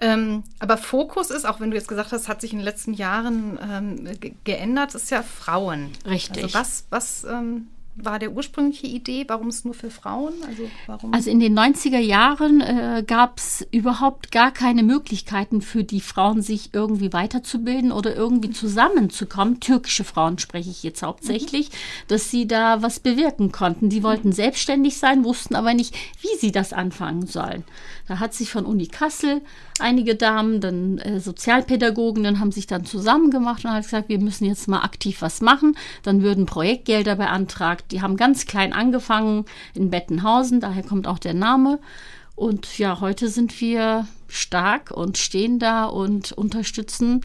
Mhm. Ähm, aber Fokus ist, auch wenn du jetzt gesagt hast, hat sich in den letzten Jahren ähm, geändert, ist ja Frauen. Richtig. Also was, was ähm, war der ursprüngliche Idee? Warum es nur für Frauen? Also, warum? also in den 90er Jahren äh, gab es überhaupt gar keine Möglichkeiten für die Frauen, sich irgendwie weiterzubilden oder irgendwie zusammenzukommen. Türkische Frauen spreche ich jetzt hauptsächlich, mhm. dass sie da was bewirken konnten. Die wollten selbstständig sein, wussten aber nicht, wie sie das anfangen sollen. Da hat sich von Uni Kassel einige Damen, dann äh, Sozialpädagogen, dann haben sich dann zusammen gemacht und haben gesagt, wir müssen jetzt mal aktiv was machen. Dann würden Projektgelder beantragt. Die haben ganz klein angefangen in Bettenhausen, daher kommt auch der Name. Und ja, heute sind wir stark und stehen da und unterstützen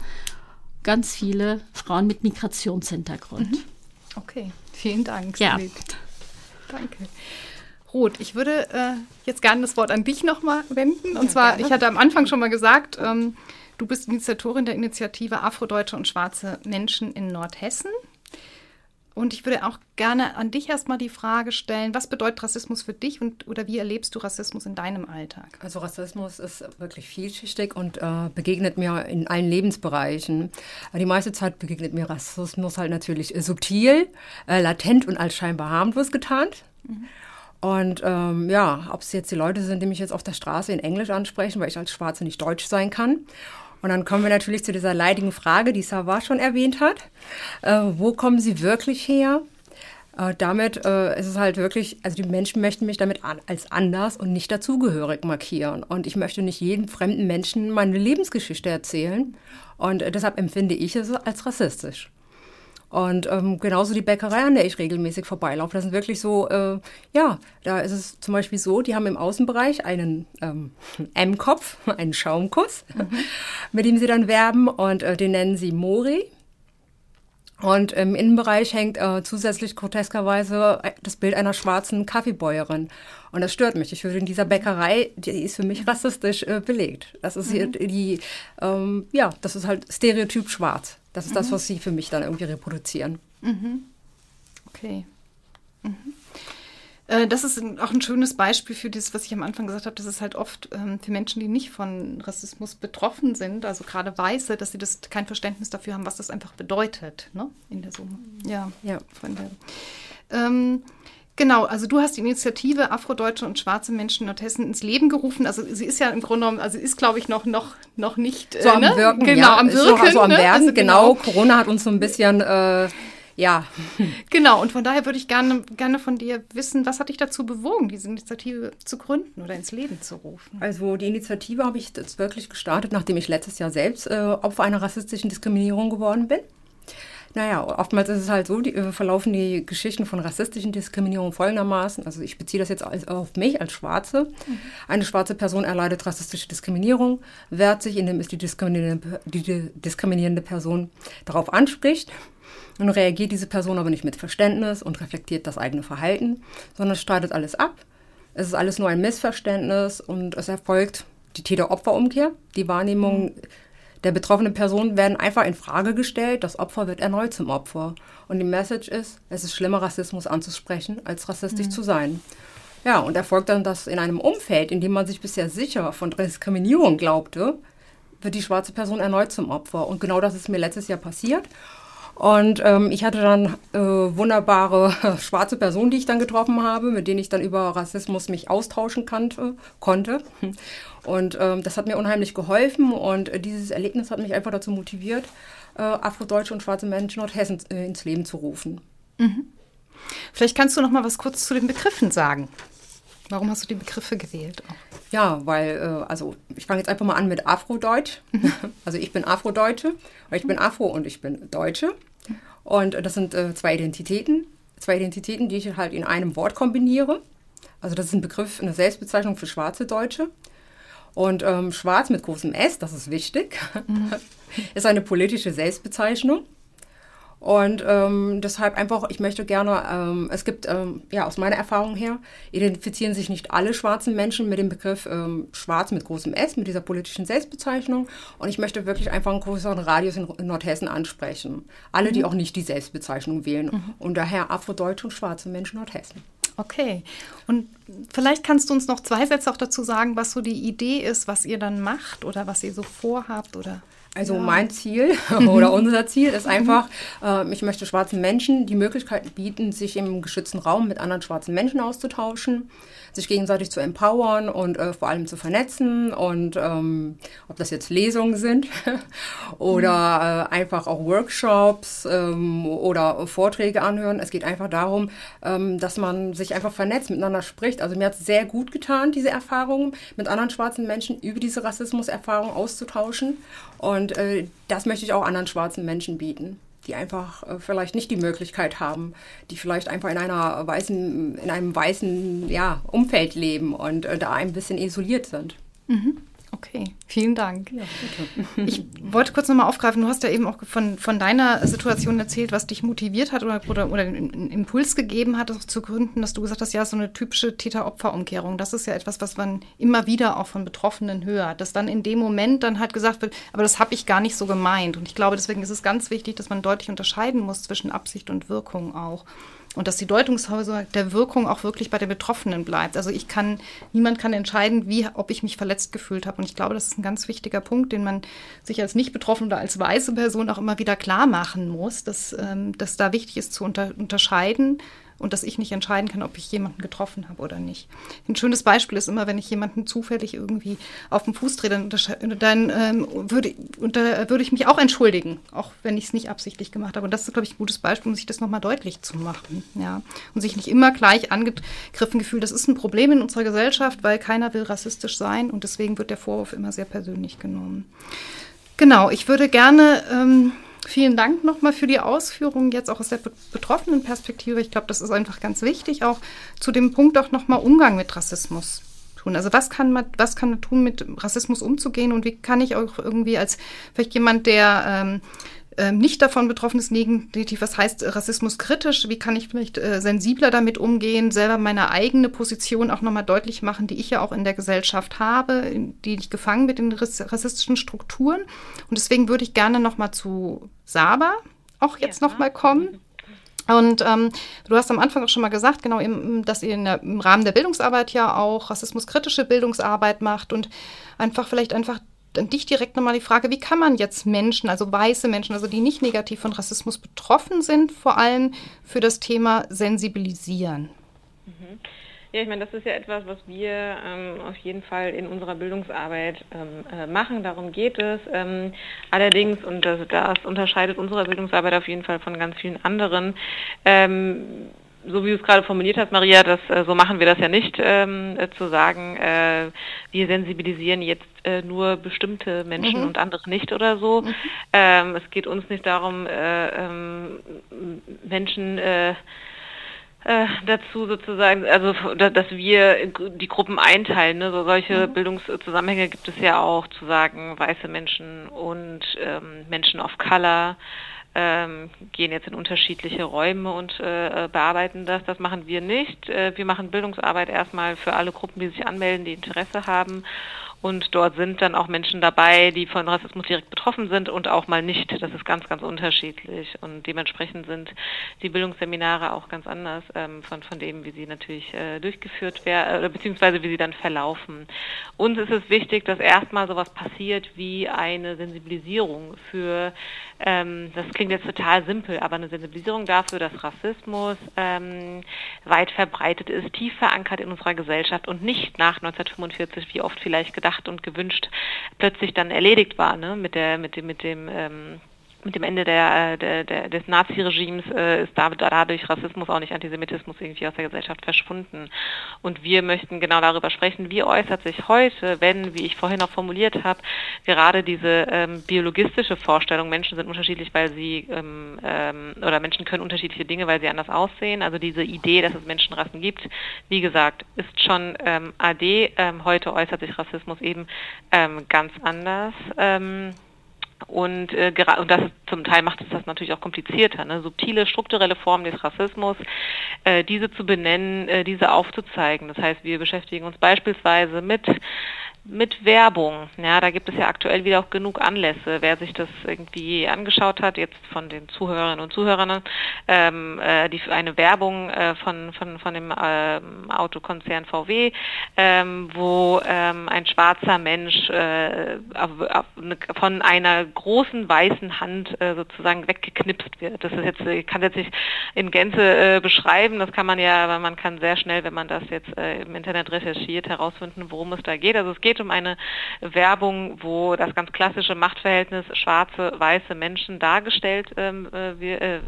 ganz viele Frauen mit Migrationshintergrund. Mhm. Okay, vielen Dank. Ja. Danke. Ruth, ich würde äh, jetzt gerne das Wort an dich nochmal wenden. Und ja, zwar, gerne. ich hatte am Anfang schon mal gesagt, ähm, du bist Initiatorin der Initiative Afrodeutsche und Schwarze Menschen in Nordhessen. Und ich würde auch gerne an dich erstmal die Frage stellen, was bedeutet Rassismus für dich und oder wie erlebst du Rassismus in deinem Alltag? Also Rassismus ist wirklich vielschichtig und äh, begegnet mir in allen Lebensbereichen. Die meiste Zeit begegnet mir Rassismus halt natürlich subtil, äh, latent und als scheinbar harmlos getarnt. Mhm. Und ähm, ja, ob es jetzt die Leute sind, die mich jetzt auf der Straße in Englisch ansprechen, weil ich als Schwarze nicht Deutsch sein kann. Und dann kommen wir natürlich zu dieser leidigen Frage, die Savard schon erwähnt hat. Äh, wo kommen sie wirklich her? Äh, damit äh, ist es halt wirklich, also die Menschen möchten mich damit an, als anders und nicht dazugehörig markieren. Und ich möchte nicht jedem fremden Menschen meine Lebensgeschichte erzählen. Und äh, deshalb empfinde ich es als rassistisch. Und ähm, genauso die Bäckerei, an der ich regelmäßig vorbeilaufe. Das sind wirklich so, äh, ja, da ist es zum Beispiel so, die haben im Außenbereich einen ähm, *laughs* M-Kopf, *laughs* einen Schaumkuss, mhm. *laughs* mit dem sie dann werben und äh, den nennen sie Mori. Und im Innenbereich hängt äh, zusätzlich groteskerweise äh, das Bild einer schwarzen Kaffeebäuerin. Und das stört mich. Ich würde in dieser Bäckerei, die ist für mich rassistisch äh, belegt. Das ist mhm. hier die, ähm, ja, das ist halt Stereotyp schwarz. Das ist mhm. das, was sie für mich dann irgendwie reproduzieren. Mhm. Okay. Mhm. Äh, das ist auch ein schönes Beispiel für das, was ich am Anfang gesagt habe, dass es halt oft ähm, für Menschen, die nicht von Rassismus betroffen sind, also gerade Weiße, dass sie das kein Verständnis dafür haben, was das einfach bedeutet, ne? In der Summe. Ja, ja. Von der, ähm, Genau, also du hast die Initiative Afrodeutsche und schwarze Menschen in Nordhessen ins Leben gerufen. Also sie ist ja im Grunde genommen, also ist glaube ich noch noch noch nicht so äh, am ne? Wirken, genau, ja, am Wirken, so, am ne? Werden, also genau. genau. Corona hat uns so ein bisschen äh, ja. *laughs* Genau, und von daher würde ich gerne, gerne von dir wissen, was hat dich dazu bewogen, diese Initiative zu gründen oder ins Leben zu rufen? Also die Initiative habe ich jetzt wirklich gestartet, nachdem ich letztes Jahr selbst äh, Opfer einer rassistischen Diskriminierung geworden bin. Naja, oftmals ist es halt so, die, äh, verlaufen die Geschichten von rassistischen Diskriminierungen folgendermaßen. Also ich beziehe das jetzt als, auf mich als Schwarze. Mhm. Eine schwarze Person erleidet rassistische Diskriminierung, wehrt sich, indem es die diskriminierende, die diskriminierende Person darauf anspricht. Nun reagiert diese Person aber nicht mit Verständnis und reflektiert das eigene Verhalten, sondern streitet alles ab. Es ist alles nur ein Missverständnis und es erfolgt die Täter-Opfer-Umkehr. Die Wahrnehmung mhm. Der betroffenen Person werden einfach in Frage gestellt. Das Opfer wird erneut zum Opfer. Und die Message ist, es ist schlimmer, Rassismus anzusprechen, als rassistisch mhm. zu sein. Ja, und erfolgt dann das in einem Umfeld, in dem man sich bisher sicher von Diskriminierung glaubte, wird die schwarze Person erneut zum Opfer. Und genau das ist mir letztes Jahr passiert. Und ähm, ich hatte dann äh, wunderbare *laughs* schwarze Personen, die ich dann getroffen habe, mit denen ich dann über Rassismus mich austauschen kannte, konnte. Und ähm, das hat mir unheimlich geholfen und äh, dieses Erlebnis hat mich einfach dazu motiviert, äh, afrodeutsche und schwarze Menschen Nordhessen äh, ins Leben zu rufen. Mhm. Vielleicht kannst du noch mal was kurz zu den Begriffen sagen. Warum hast du die Begriffe gewählt? Ja, weil, äh, also ich fange jetzt einfach mal an mit Afrodeutsch. Mhm. *laughs* Also ich bin Afrodeutsche, ich bin Afro und ich bin Deutsche. Und das sind äh, zwei Identitäten. Zwei Identitäten, die ich halt in einem Wort kombiniere. Also das ist ein Begriff, eine Selbstbezeichnung für schwarze Deutsche. Und ähm, schwarz mit großem S, das ist wichtig, mhm. *laughs* ist eine politische Selbstbezeichnung. Und ähm, deshalb einfach, ich möchte gerne, ähm, es gibt, ähm, ja, aus meiner Erfahrung her, identifizieren sich nicht alle schwarzen Menschen mit dem Begriff ähm, schwarz mit großem S, mit dieser politischen Selbstbezeichnung. Und ich möchte wirklich einfach einen größeren Radius in, in Nordhessen ansprechen. Alle, mhm. die auch nicht die Selbstbezeichnung wählen. Mhm. Und daher Afrodeutsche und schwarze Menschen Nordhessen. Okay. Und vielleicht kannst du uns noch zwei Sätze auch dazu sagen, was so die Idee ist, was ihr dann macht oder was ihr so vorhabt oder. Also ja. mein Ziel *laughs* *laughs* oder unser Ziel ist einfach, äh, ich möchte schwarzen Menschen die Möglichkeit bieten, sich im geschützten Raum mit anderen schwarzen Menschen auszutauschen, sich gegenseitig zu empowern und äh, vor allem zu vernetzen und ähm, ob das jetzt Lesungen sind *laughs* oder äh, einfach auch Workshops ähm, oder Vorträge anhören. Es geht einfach darum, ähm, dass man sich einfach vernetzt, miteinander spricht. Also mir hat es sehr gut getan, diese Erfahrungen mit anderen schwarzen Menschen über diese Rassismuserfahrung auszutauschen und äh, das möchte ich auch anderen schwarzen Menschen bieten die einfach äh, vielleicht nicht die Möglichkeit haben, die vielleicht einfach in einer weißen, in einem weißen ja, Umfeld leben und äh, da ein bisschen isoliert sind. Mhm. Okay, vielen Dank. Ja, ich wollte kurz nochmal aufgreifen, du hast ja eben auch von, von deiner Situation erzählt, was dich motiviert hat oder, oder, oder einen Impuls gegeben hat, zu gründen, dass du gesagt hast, ja, so eine typische Täter-Opfer-Umkehrung, das ist ja etwas, was man immer wieder auch von Betroffenen hört, dass dann in dem Moment dann halt gesagt wird, aber das habe ich gar nicht so gemeint. Und ich glaube, deswegen ist es ganz wichtig, dass man deutlich unterscheiden muss zwischen Absicht und Wirkung auch und dass die Deutungshäuser der Wirkung auch wirklich bei den Betroffenen bleibt. Also ich kann, niemand kann entscheiden, wie, ob ich mich verletzt gefühlt habe. Und ich glaube, das ist ein ganz wichtiger Punkt, den man sich als nicht betroffen oder als weiße Person auch immer wieder klar machen muss, dass, ähm, dass da wichtig ist zu unter, unterscheiden, und dass ich nicht entscheiden kann, ob ich jemanden getroffen habe oder nicht. Ein schönes Beispiel ist immer, wenn ich jemanden zufällig irgendwie auf den Fuß drehe, dann, dann ähm, würde, unter, würde ich mich auch entschuldigen, auch wenn ich es nicht absichtlich gemacht habe. Und das ist, glaube ich, ein gutes Beispiel, um sich das nochmal deutlich zu machen. Ja? Und sich nicht immer gleich angegriffen gefühlt. Das ist ein Problem in unserer Gesellschaft, weil keiner will rassistisch sein und deswegen wird der Vorwurf immer sehr persönlich genommen. Genau, ich würde gerne ähm, Vielen Dank nochmal für die Ausführungen, jetzt auch aus der betroffenen Perspektive. Ich glaube, das ist einfach ganz wichtig, auch zu dem Punkt auch nochmal Umgang mit Rassismus tun. Also was kann man, was kann man tun, mit Rassismus umzugehen und wie kann ich auch irgendwie als vielleicht jemand, der ähm, nicht davon betroffen ist, negativ, was heißt Rassismus kritisch, wie kann ich vielleicht äh, sensibler damit umgehen, selber meine eigene Position auch nochmal deutlich machen, die ich ja auch in der Gesellschaft habe, die ich gefangen bin in rassistischen Strukturen. Und deswegen würde ich gerne nochmal zu Saba auch jetzt ja. nochmal kommen. Und ähm, du hast am Anfang auch schon mal gesagt, genau, im, dass ihr der, im Rahmen der Bildungsarbeit ja auch rassismuskritische Bildungsarbeit macht und einfach vielleicht einfach an dich direkt nochmal die Frage, wie kann man jetzt Menschen, also weiße Menschen, also die nicht negativ von Rassismus betroffen sind, vor allem für das Thema sensibilisieren? Mhm. Ja, ich meine, das ist ja etwas, was wir ähm, auf jeden Fall in unserer Bildungsarbeit ähm, äh, machen. Darum geht es. Ähm, allerdings, und das, das, unterscheidet unsere Bildungsarbeit auf jeden Fall von ganz vielen anderen, ähm, so wie du es gerade formuliert hast, Maria, das, äh, so machen wir das ja nicht, ähm, äh, zu sagen, äh, wir sensibilisieren jetzt äh, nur bestimmte Menschen mhm. und andere nicht oder so. Mhm. Ähm, es geht uns nicht darum, äh, ähm, Menschen äh, äh, dazu sozusagen, also dass wir die Gruppen einteilen. Ne? So solche mhm. Bildungszusammenhänge gibt es ja auch, zu sagen, weiße Menschen und ähm, Menschen of Color ähm, gehen jetzt in unterschiedliche Räume und äh, bearbeiten das. Das machen wir nicht. Äh, wir machen Bildungsarbeit erstmal für alle Gruppen, die sich anmelden, die Interesse haben. Und dort sind dann auch Menschen dabei, die von Rassismus direkt betroffen sind und auch mal nicht. Das ist ganz, ganz unterschiedlich. Und dementsprechend sind die Bildungsseminare auch ganz anders ähm, von, von dem, wie sie natürlich äh, durchgeführt werden, oder beziehungsweise wie sie dann verlaufen. Uns ist es wichtig, dass erstmal sowas passiert wie eine Sensibilisierung für, ähm, das klingt jetzt total simpel, aber eine Sensibilisierung dafür, dass Rassismus ähm, weit verbreitet ist, tief verankert in unserer Gesellschaft und nicht nach 1945, wie oft vielleicht gedacht gedacht und gewünscht plötzlich dann erledigt war, ne? Mit der, mit dem, mit dem ähm, mit dem Ende der, äh, der, der, des Naziregimes äh, ist dadurch Rassismus, auch nicht Antisemitismus irgendwie aus der Gesellschaft verschwunden. Und wir möchten genau darüber sprechen, wie äußert sich heute, wenn, wie ich vorhin auch formuliert habe, gerade diese ähm, biologistische Vorstellung, Menschen sind unterschiedlich, weil sie, ähm, ähm, oder Menschen können unterschiedliche Dinge, weil sie anders aussehen. Also diese Idee, dass es Menschenrassen gibt, wie gesagt, ist schon ähm, AD. Ähm, heute äußert sich Rassismus eben ähm, ganz anders. Und, äh, und das zum Teil macht es das natürlich auch komplizierter. Ne? Subtile, strukturelle Formen des Rassismus, äh, diese zu benennen, äh, diese aufzuzeigen. Das heißt, wir beschäftigen uns beispielsweise mit mit Werbung. Ja, da gibt es ja aktuell wieder auch genug Anlässe. Wer sich das irgendwie angeschaut hat, jetzt von den Zuhörerinnen und Zuhörern, ähm, äh, die eine Werbung äh, von, von, von dem ähm, Autokonzern VW, ähm, wo ähm, ein schwarzer Mensch äh, auf, auf von einer großen weißen Hand äh, sozusagen weggeknipst wird. Das ist jetzt, ich kann jetzt nicht in Gänze äh, beschreiben, das kann man ja, aber man kann sehr schnell, wenn man das jetzt äh, im Internet recherchiert, herausfinden, worum es da geht. Also es geht um eine Werbung, wo das ganz klassische Machtverhältnis schwarze, weiße Menschen dargestellt, ähm, äh,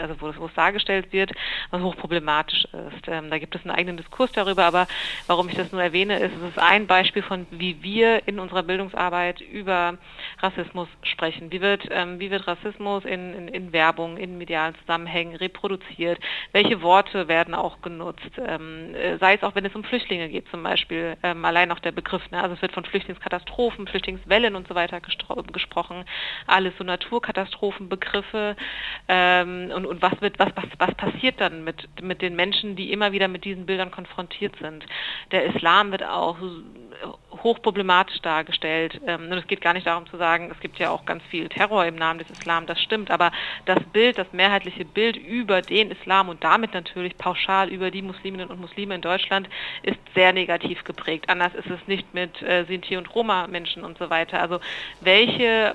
also wo, es dargestellt wird, was hochproblematisch ist. Ähm, da gibt es einen eigenen Diskurs darüber, aber warum ich das nur erwähne, ist, es ist ein Beispiel von, wie wir in unserer Bildungsarbeit über Rassismus sprechen. Wie wird, ähm, wie wird Rassismus in, in, in Werbung, in medialen Zusammenhängen reproduziert? Welche Worte werden auch genutzt? Äh, sei es auch, wenn es um Flüchtlinge geht zum Beispiel, allein auch der Begriff. Ne? Also es wird von Flüchtlingskatastrophen, Flüchtlingswellen und so weiter gesprochen. Alles so Naturkatastrophenbegriffe. Ähm, und, und was wird, was, was, was passiert dann mit, mit den Menschen, die immer wieder mit diesen Bildern konfrontiert sind? Der Islam wird auch hochproblematisch dargestellt. Ähm, es geht gar nicht darum zu sagen, es gibt ja auch ganz viel Terror im Namen des Islam, das stimmt, aber das Bild, das mehrheitliche Bild über den Islam und damit natürlich pauschal über die Musliminnen und Muslime in Deutschland ist sehr negativ geprägt. Anders ist es nicht mit äh, Sinti und Roma-Menschen und so weiter. Also welche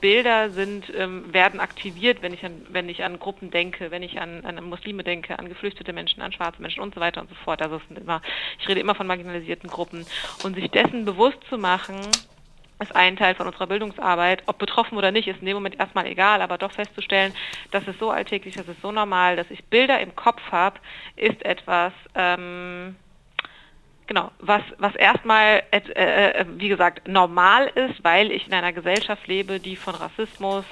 Bilder sind, ähm, werden aktiviert, wenn ich an, wenn ich an Gruppen denke, wenn ich an, an Muslime denke, an geflüchtete Menschen, an schwarze Menschen und so weiter und so fort. Also immer, ich rede immer von marginalisierten Gruppen und sich dessen bewusst zu machen, ist ein Teil von unserer Bildungsarbeit. Ob betroffen oder nicht, ist in dem Moment erstmal egal, aber doch festzustellen, das ist so alltäglich, das ist so normal, dass ich Bilder im Kopf habe, ist etwas, ähm, genau, was, was erstmal, äh, äh, wie gesagt, normal ist, weil ich in einer Gesellschaft lebe, die von Rassismus,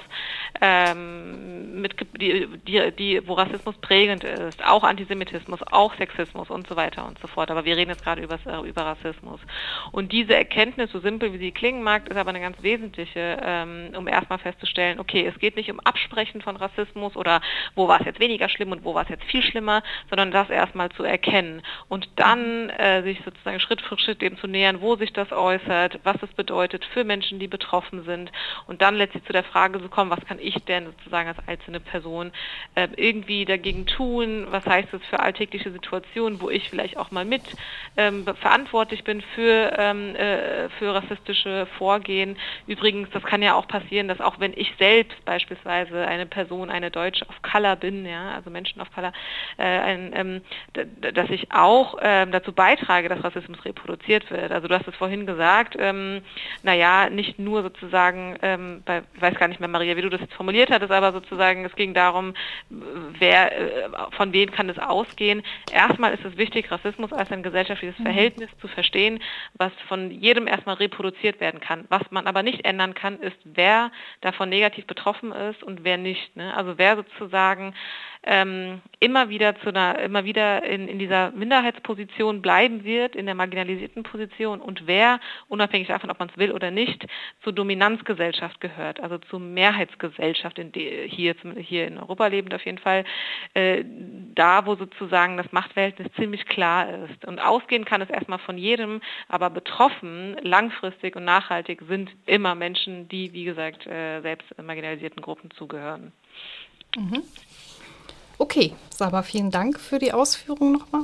ähm, mit, die, die, die, wo Rassismus prägend ist, auch Antisemitismus, auch Sexismus und so weiter und so fort. Aber wir reden jetzt gerade über, über Rassismus. Und diese Erkenntnis, so simpel wie sie klingen mag, ist aber eine ganz wesentliche, ähm, um erstmal festzustellen, okay, es geht nicht um Absprechen von Rassismus oder wo war es jetzt weniger schlimm und wo war es jetzt viel schlimmer, sondern das erstmal zu erkennen und dann äh, sich sozusagen Schritt für Schritt dem zu nähern, wo sich das äußert, was es bedeutet für Menschen, die betroffen sind und dann letztlich zu der Frage zu kommen, was kann ich denn sozusagen als einzelne Person äh, irgendwie dagegen tun? Was heißt das für alltägliche Situationen, wo ich vielleicht auch mal mit ähm, verantwortlich bin für, ähm, äh, für rassistische Vorgehen? Übrigens, das kann ja auch passieren, dass auch wenn ich selbst beispielsweise eine Person, eine Deutsche auf Color bin, ja, also Menschen auf Color, äh, ein, ähm, dass ich auch ähm, dazu beitrage, dass Rassismus reproduziert wird. Also du hast es vorhin gesagt, ähm, naja, nicht nur sozusagen, ähm, bei, ich weiß gar nicht mehr, Maria, wie du das jetzt formuliert hattest, aber sozusagen es ging darum, wer, äh, von wem kann es ausgehen. Erstmal ist es wichtig, Rassismus als ein gesellschaftliches mhm. Verhältnis zu verstehen, was von jedem erstmal reproduziert werden kann. Was man aber nicht ändern kann, ist, wer davon negativ betroffen ist und wer nicht. Ne? Also wer sozusagen ähm, immer wieder zu einer, immer wieder in, in dieser Minderheitsposition bleiben wird, in der marginalisierten Position und wer, unabhängig davon, ob man es will oder nicht, zur Dominanzgesellschaft gehört, also zur Mehrheitsgesellschaft, in die, hier, hier in Europa lebend auf jeden Fall, äh, da wo sozusagen das Machtverhältnis ziemlich klar ist. Und ausgehen kann es erstmal von jedem, aber betroffen, langfristig und nachhaltig sind immer Menschen, die, wie gesagt, äh, selbst marginalisierten Gruppen zugehören. Mhm. Okay, Saba, vielen Dank für die Ausführungen nochmal.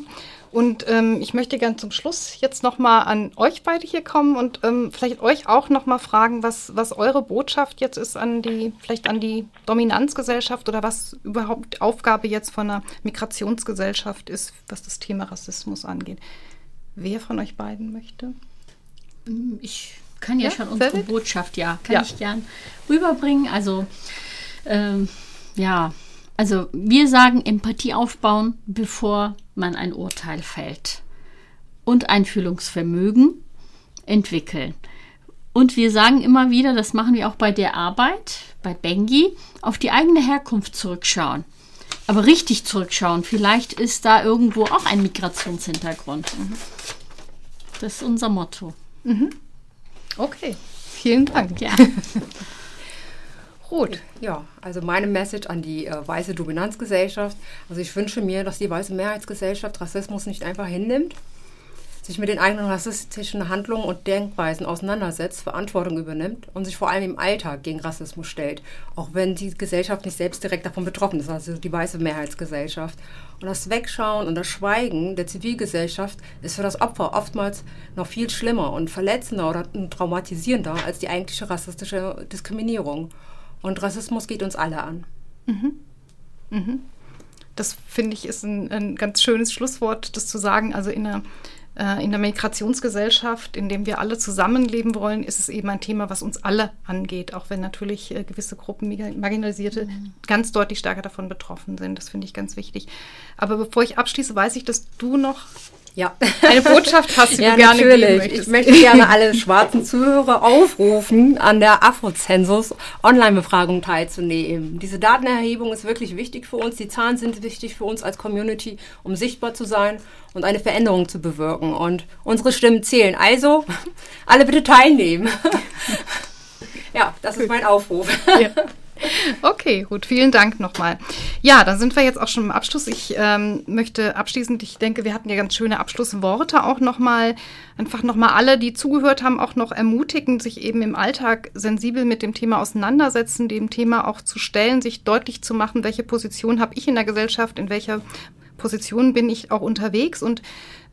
Und ähm, ich möchte gerne zum Schluss jetzt nochmal an euch beide hier kommen und ähm, vielleicht euch auch nochmal fragen, was, was eure Botschaft jetzt ist an die, vielleicht an die Dominanzgesellschaft oder was überhaupt Aufgabe jetzt von einer Migrationsgesellschaft ist, was das Thema Rassismus angeht. Wer von euch beiden möchte? Mm, ich kann ja, ja schon unsere Botschaft, ja, kann ja. ich gern rüberbringen. Also, ähm, ja, also wir sagen Empathie aufbauen, bevor man ein Urteil fällt. Und Einfühlungsvermögen entwickeln. Und wir sagen immer wieder, das machen wir auch bei der Arbeit, bei Bengi, auf die eigene Herkunft zurückschauen. Aber richtig zurückschauen. Vielleicht ist da irgendwo auch ein Migrationshintergrund. Mhm. Das ist unser Motto. Mhm. Okay, vielen Dank. Ja. *laughs* Gut. Ja, also meine Message an die äh, weiße Dominanzgesellschaft. Also ich wünsche mir, dass die weiße Mehrheitsgesellschaft Rassismus nicht einfach hinnimmt, sich mit den eigenen rassistischen Handlungen und Denkweisen auseinandersetzt, Verantwortung übernimmt und sich vor allem im Alltag gegen Rassismus stellt, auch wenn die Gesellschaft nicht selbst direkt davon betroffen ist, also die weiße Mehrheitsgesellschaft. Und das Wegschauen und das Schweigen der Zivilgesellschaft ist für das Opfer oftmals noch viel schlimmer und verletzender oder traumatisierender als die eigentliche rassistische Diskriminierung. Und Rassismus geht uns alle an. Mhm. Mhm. Das finde ich ist ein, ein, ganz schönes Schlusswort, das zu sagen. Also in einer äh, in der Migrationsgesellschaft, in dem wir alle zusammenleben wollen, ist es eben ein Thema, was uns alle angeht, auch wenn natürlich äh, gewisse Gruppen, Marginalisierte, mhm. ganz deutlich stärker davon betroffen sind. Das finde ich ganz wichtig. Aber bevor ich abschließe, weiß ich, dass du noch ja. Eine Botschaft hast du *laughs* ja, gerne natürlich. Ich möchte gerne alle schwarzen Zuhörer aufrufen, an der Afrozensus Online-Befragung teilzunehmen. Diese Datenerhebung ist wirklich wichtig für uns. Die Zahlen sind wichtig für uns als Community, um sichtbar zu sein und eine Veränderung zu bewirken. Und unsere Stimmen zählen. Also, *laughs* alle bitte teilnehmen. *laughs* ja, das ist mein Aufruf. Ja. Okay, gut, vielen Dank nochmal. Ja, dann sind wir jetzt auch schon im Abschluss. Ich ähm, möchte abschließend, ich denke, wir hatten ja ganz schöne Abschlussworte auch nochmal, einfach nochmal alle, die zugehört haben, auch noch ermutigen, sich eben im Alltag sensibel mit dem Thema auseinandersetzen, dem Thema auch zu stellen, sich deutlich zu machen, welche Position habe ich in der Gesellschaft, in welcher Position bin ich auch unterwegs und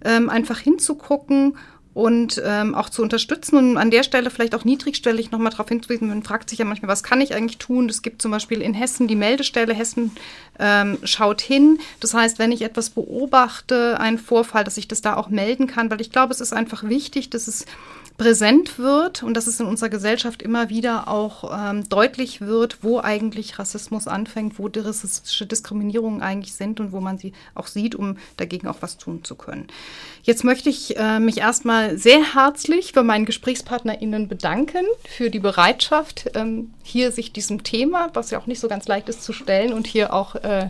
ähm, einfach hinzugucken und ähm, auch zu unterstützen und an der Stelle vielleicht auch niedrigstellig nochmal darauf hinzuweisen. Man fragt sich ja manchmal, was kann ich eigentlich tun? Es gibt zum Beispiel in Hessen die Meldestelle, Hessen ähm, schaut hin. Das heißt, wenn ich etwas beobachte, einen Vorfall, dass ich das da auch melden kann, weil ich glaube, es ist einfach wichtig, dass es präsent wird und dass es in unserer Gesellschaft immer wieder auch ähm, deutlich wird, wo eigentlich Rassismus anfängt, wo rassistische Diskriminierungen eigentlich sind und wo man sie auch sieht, um dagegen auch was tun zu können. Jetzt möchte ich äh, mich erstmal sehr herzlich bei meinen GesprächspartnerInnen bedanken für die Bereitschaft, ähm, hier sich diesem Thema, was ja auch nicht so ganz leicht ist, zu stellen und hier auch äh,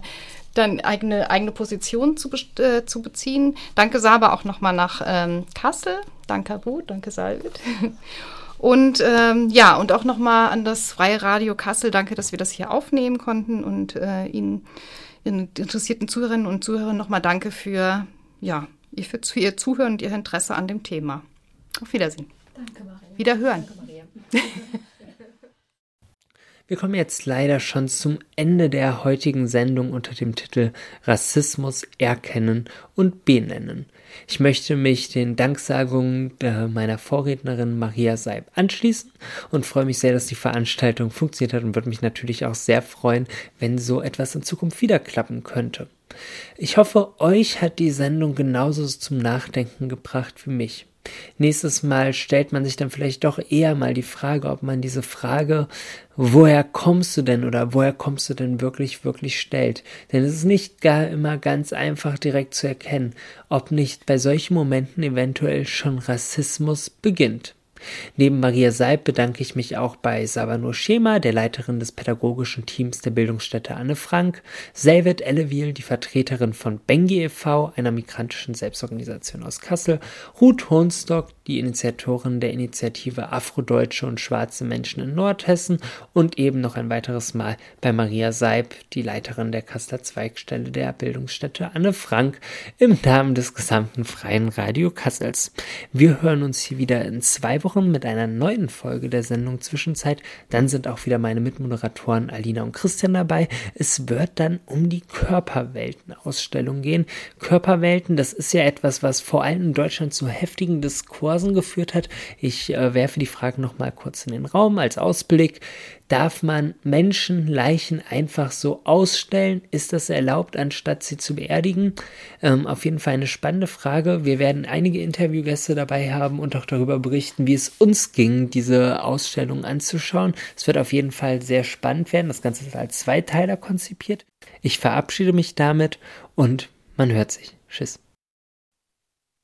dann eigene, eigene Position zu, äh, zu beziehen. Danke Saba auch nochmal nach ähm, Kassel Danke, Abu, danke, Salvit. *laughs* Und ähm, ja, und auch nochmal an das Freie Radio Kassel, danke, dass wir das hier aufnehmen konnten und äh, Ihnen, Ihren interessierten Zuhörerinnen und Zuhörern nochmal danke für, ja, für, für Ihr Zuhören und Ihr Interesse an dem Thema. Auf Wiedersehen. Danke, Maria. Wiederhören. Danke, Maria. Wir kommen jetzt leider schon zum Ende der heutigen Sendung unter dem Titel Rassismus erkennen und benennen. Ich möchte mich den Danksagungen meiner Vorrednerin Maria Seib anschließen und freue mich sehr, dass die Veranstaltung funktioniert hat und würde mich natürlich auch sehr freuen, wenn so etwas in Zukunft wieder klappen könnte. Ich hoffe, euch hat die Sendung genauso zum Nachdenken gebracht wie mich. Nächstes Mal stellt man sich dann vielleicht doch eher mal die Frage, ob man diese Frage, woher kommst du denn oder woher kommst du denn wirklich, wirklich stellt. Denn es ist nicht gar immer ganz einfach direkt zu erkennen, ob nicht bei solchen Momenten eventuell schon Rassismus beginnt. Neben Maria Seib bedanke ich mich auch bei Savanur Schema, der Leiterin des pädagogischen Teams der Bildungsstätte Anne Frank, Selvet Ellewil, die Vertreterin von Bengi e.V., einer migrantischen Selbstorganisation aus Kassel, Ruth Hohnstock, die Initiatorin der Initiative Afrodeutsche und schwarze Menschen in Nordhessen und eben noch ein weiteres Mal bei Maria Seib, die Leiterin der Kasseler Zweigstelle der Bildungsstätte Anne Frank, im Namen des gesamten Freien Radio Kassels. Wir hören uns hier wieder in zwei Wochen mit einer neuen Folge der Sendung Zwischenzeit. Dann sind auch wieder meine Mitmoderatoren Alina und Christian dabei. Es wird dann um die Körperwelten-Ausstellung gehen. Körperwelten, das ist ja etwas, was vor allem in Deutschland zu heftigen Diskursen geführt hat. Ich äh, werfe die Frage nochmal kurz in den Raum als Ausblick. Darf man Menschenleichen einfach so ausstellen? Ist das erlaubt, anstatt sie zu beerdigen? Ähm, auf jeden Fall eine spannende Frage. Wir werden einige Interviewgäste dabei haben und auch darüber berichten, wie es uns ging, diese Ausstellung anzuschauen. Es wird auf jeden Fall sehr spannend werden. Das Ganze ist als Zweiteiler konzipiert. Ich verabschiede mich damit und man hört sich. Tschüss.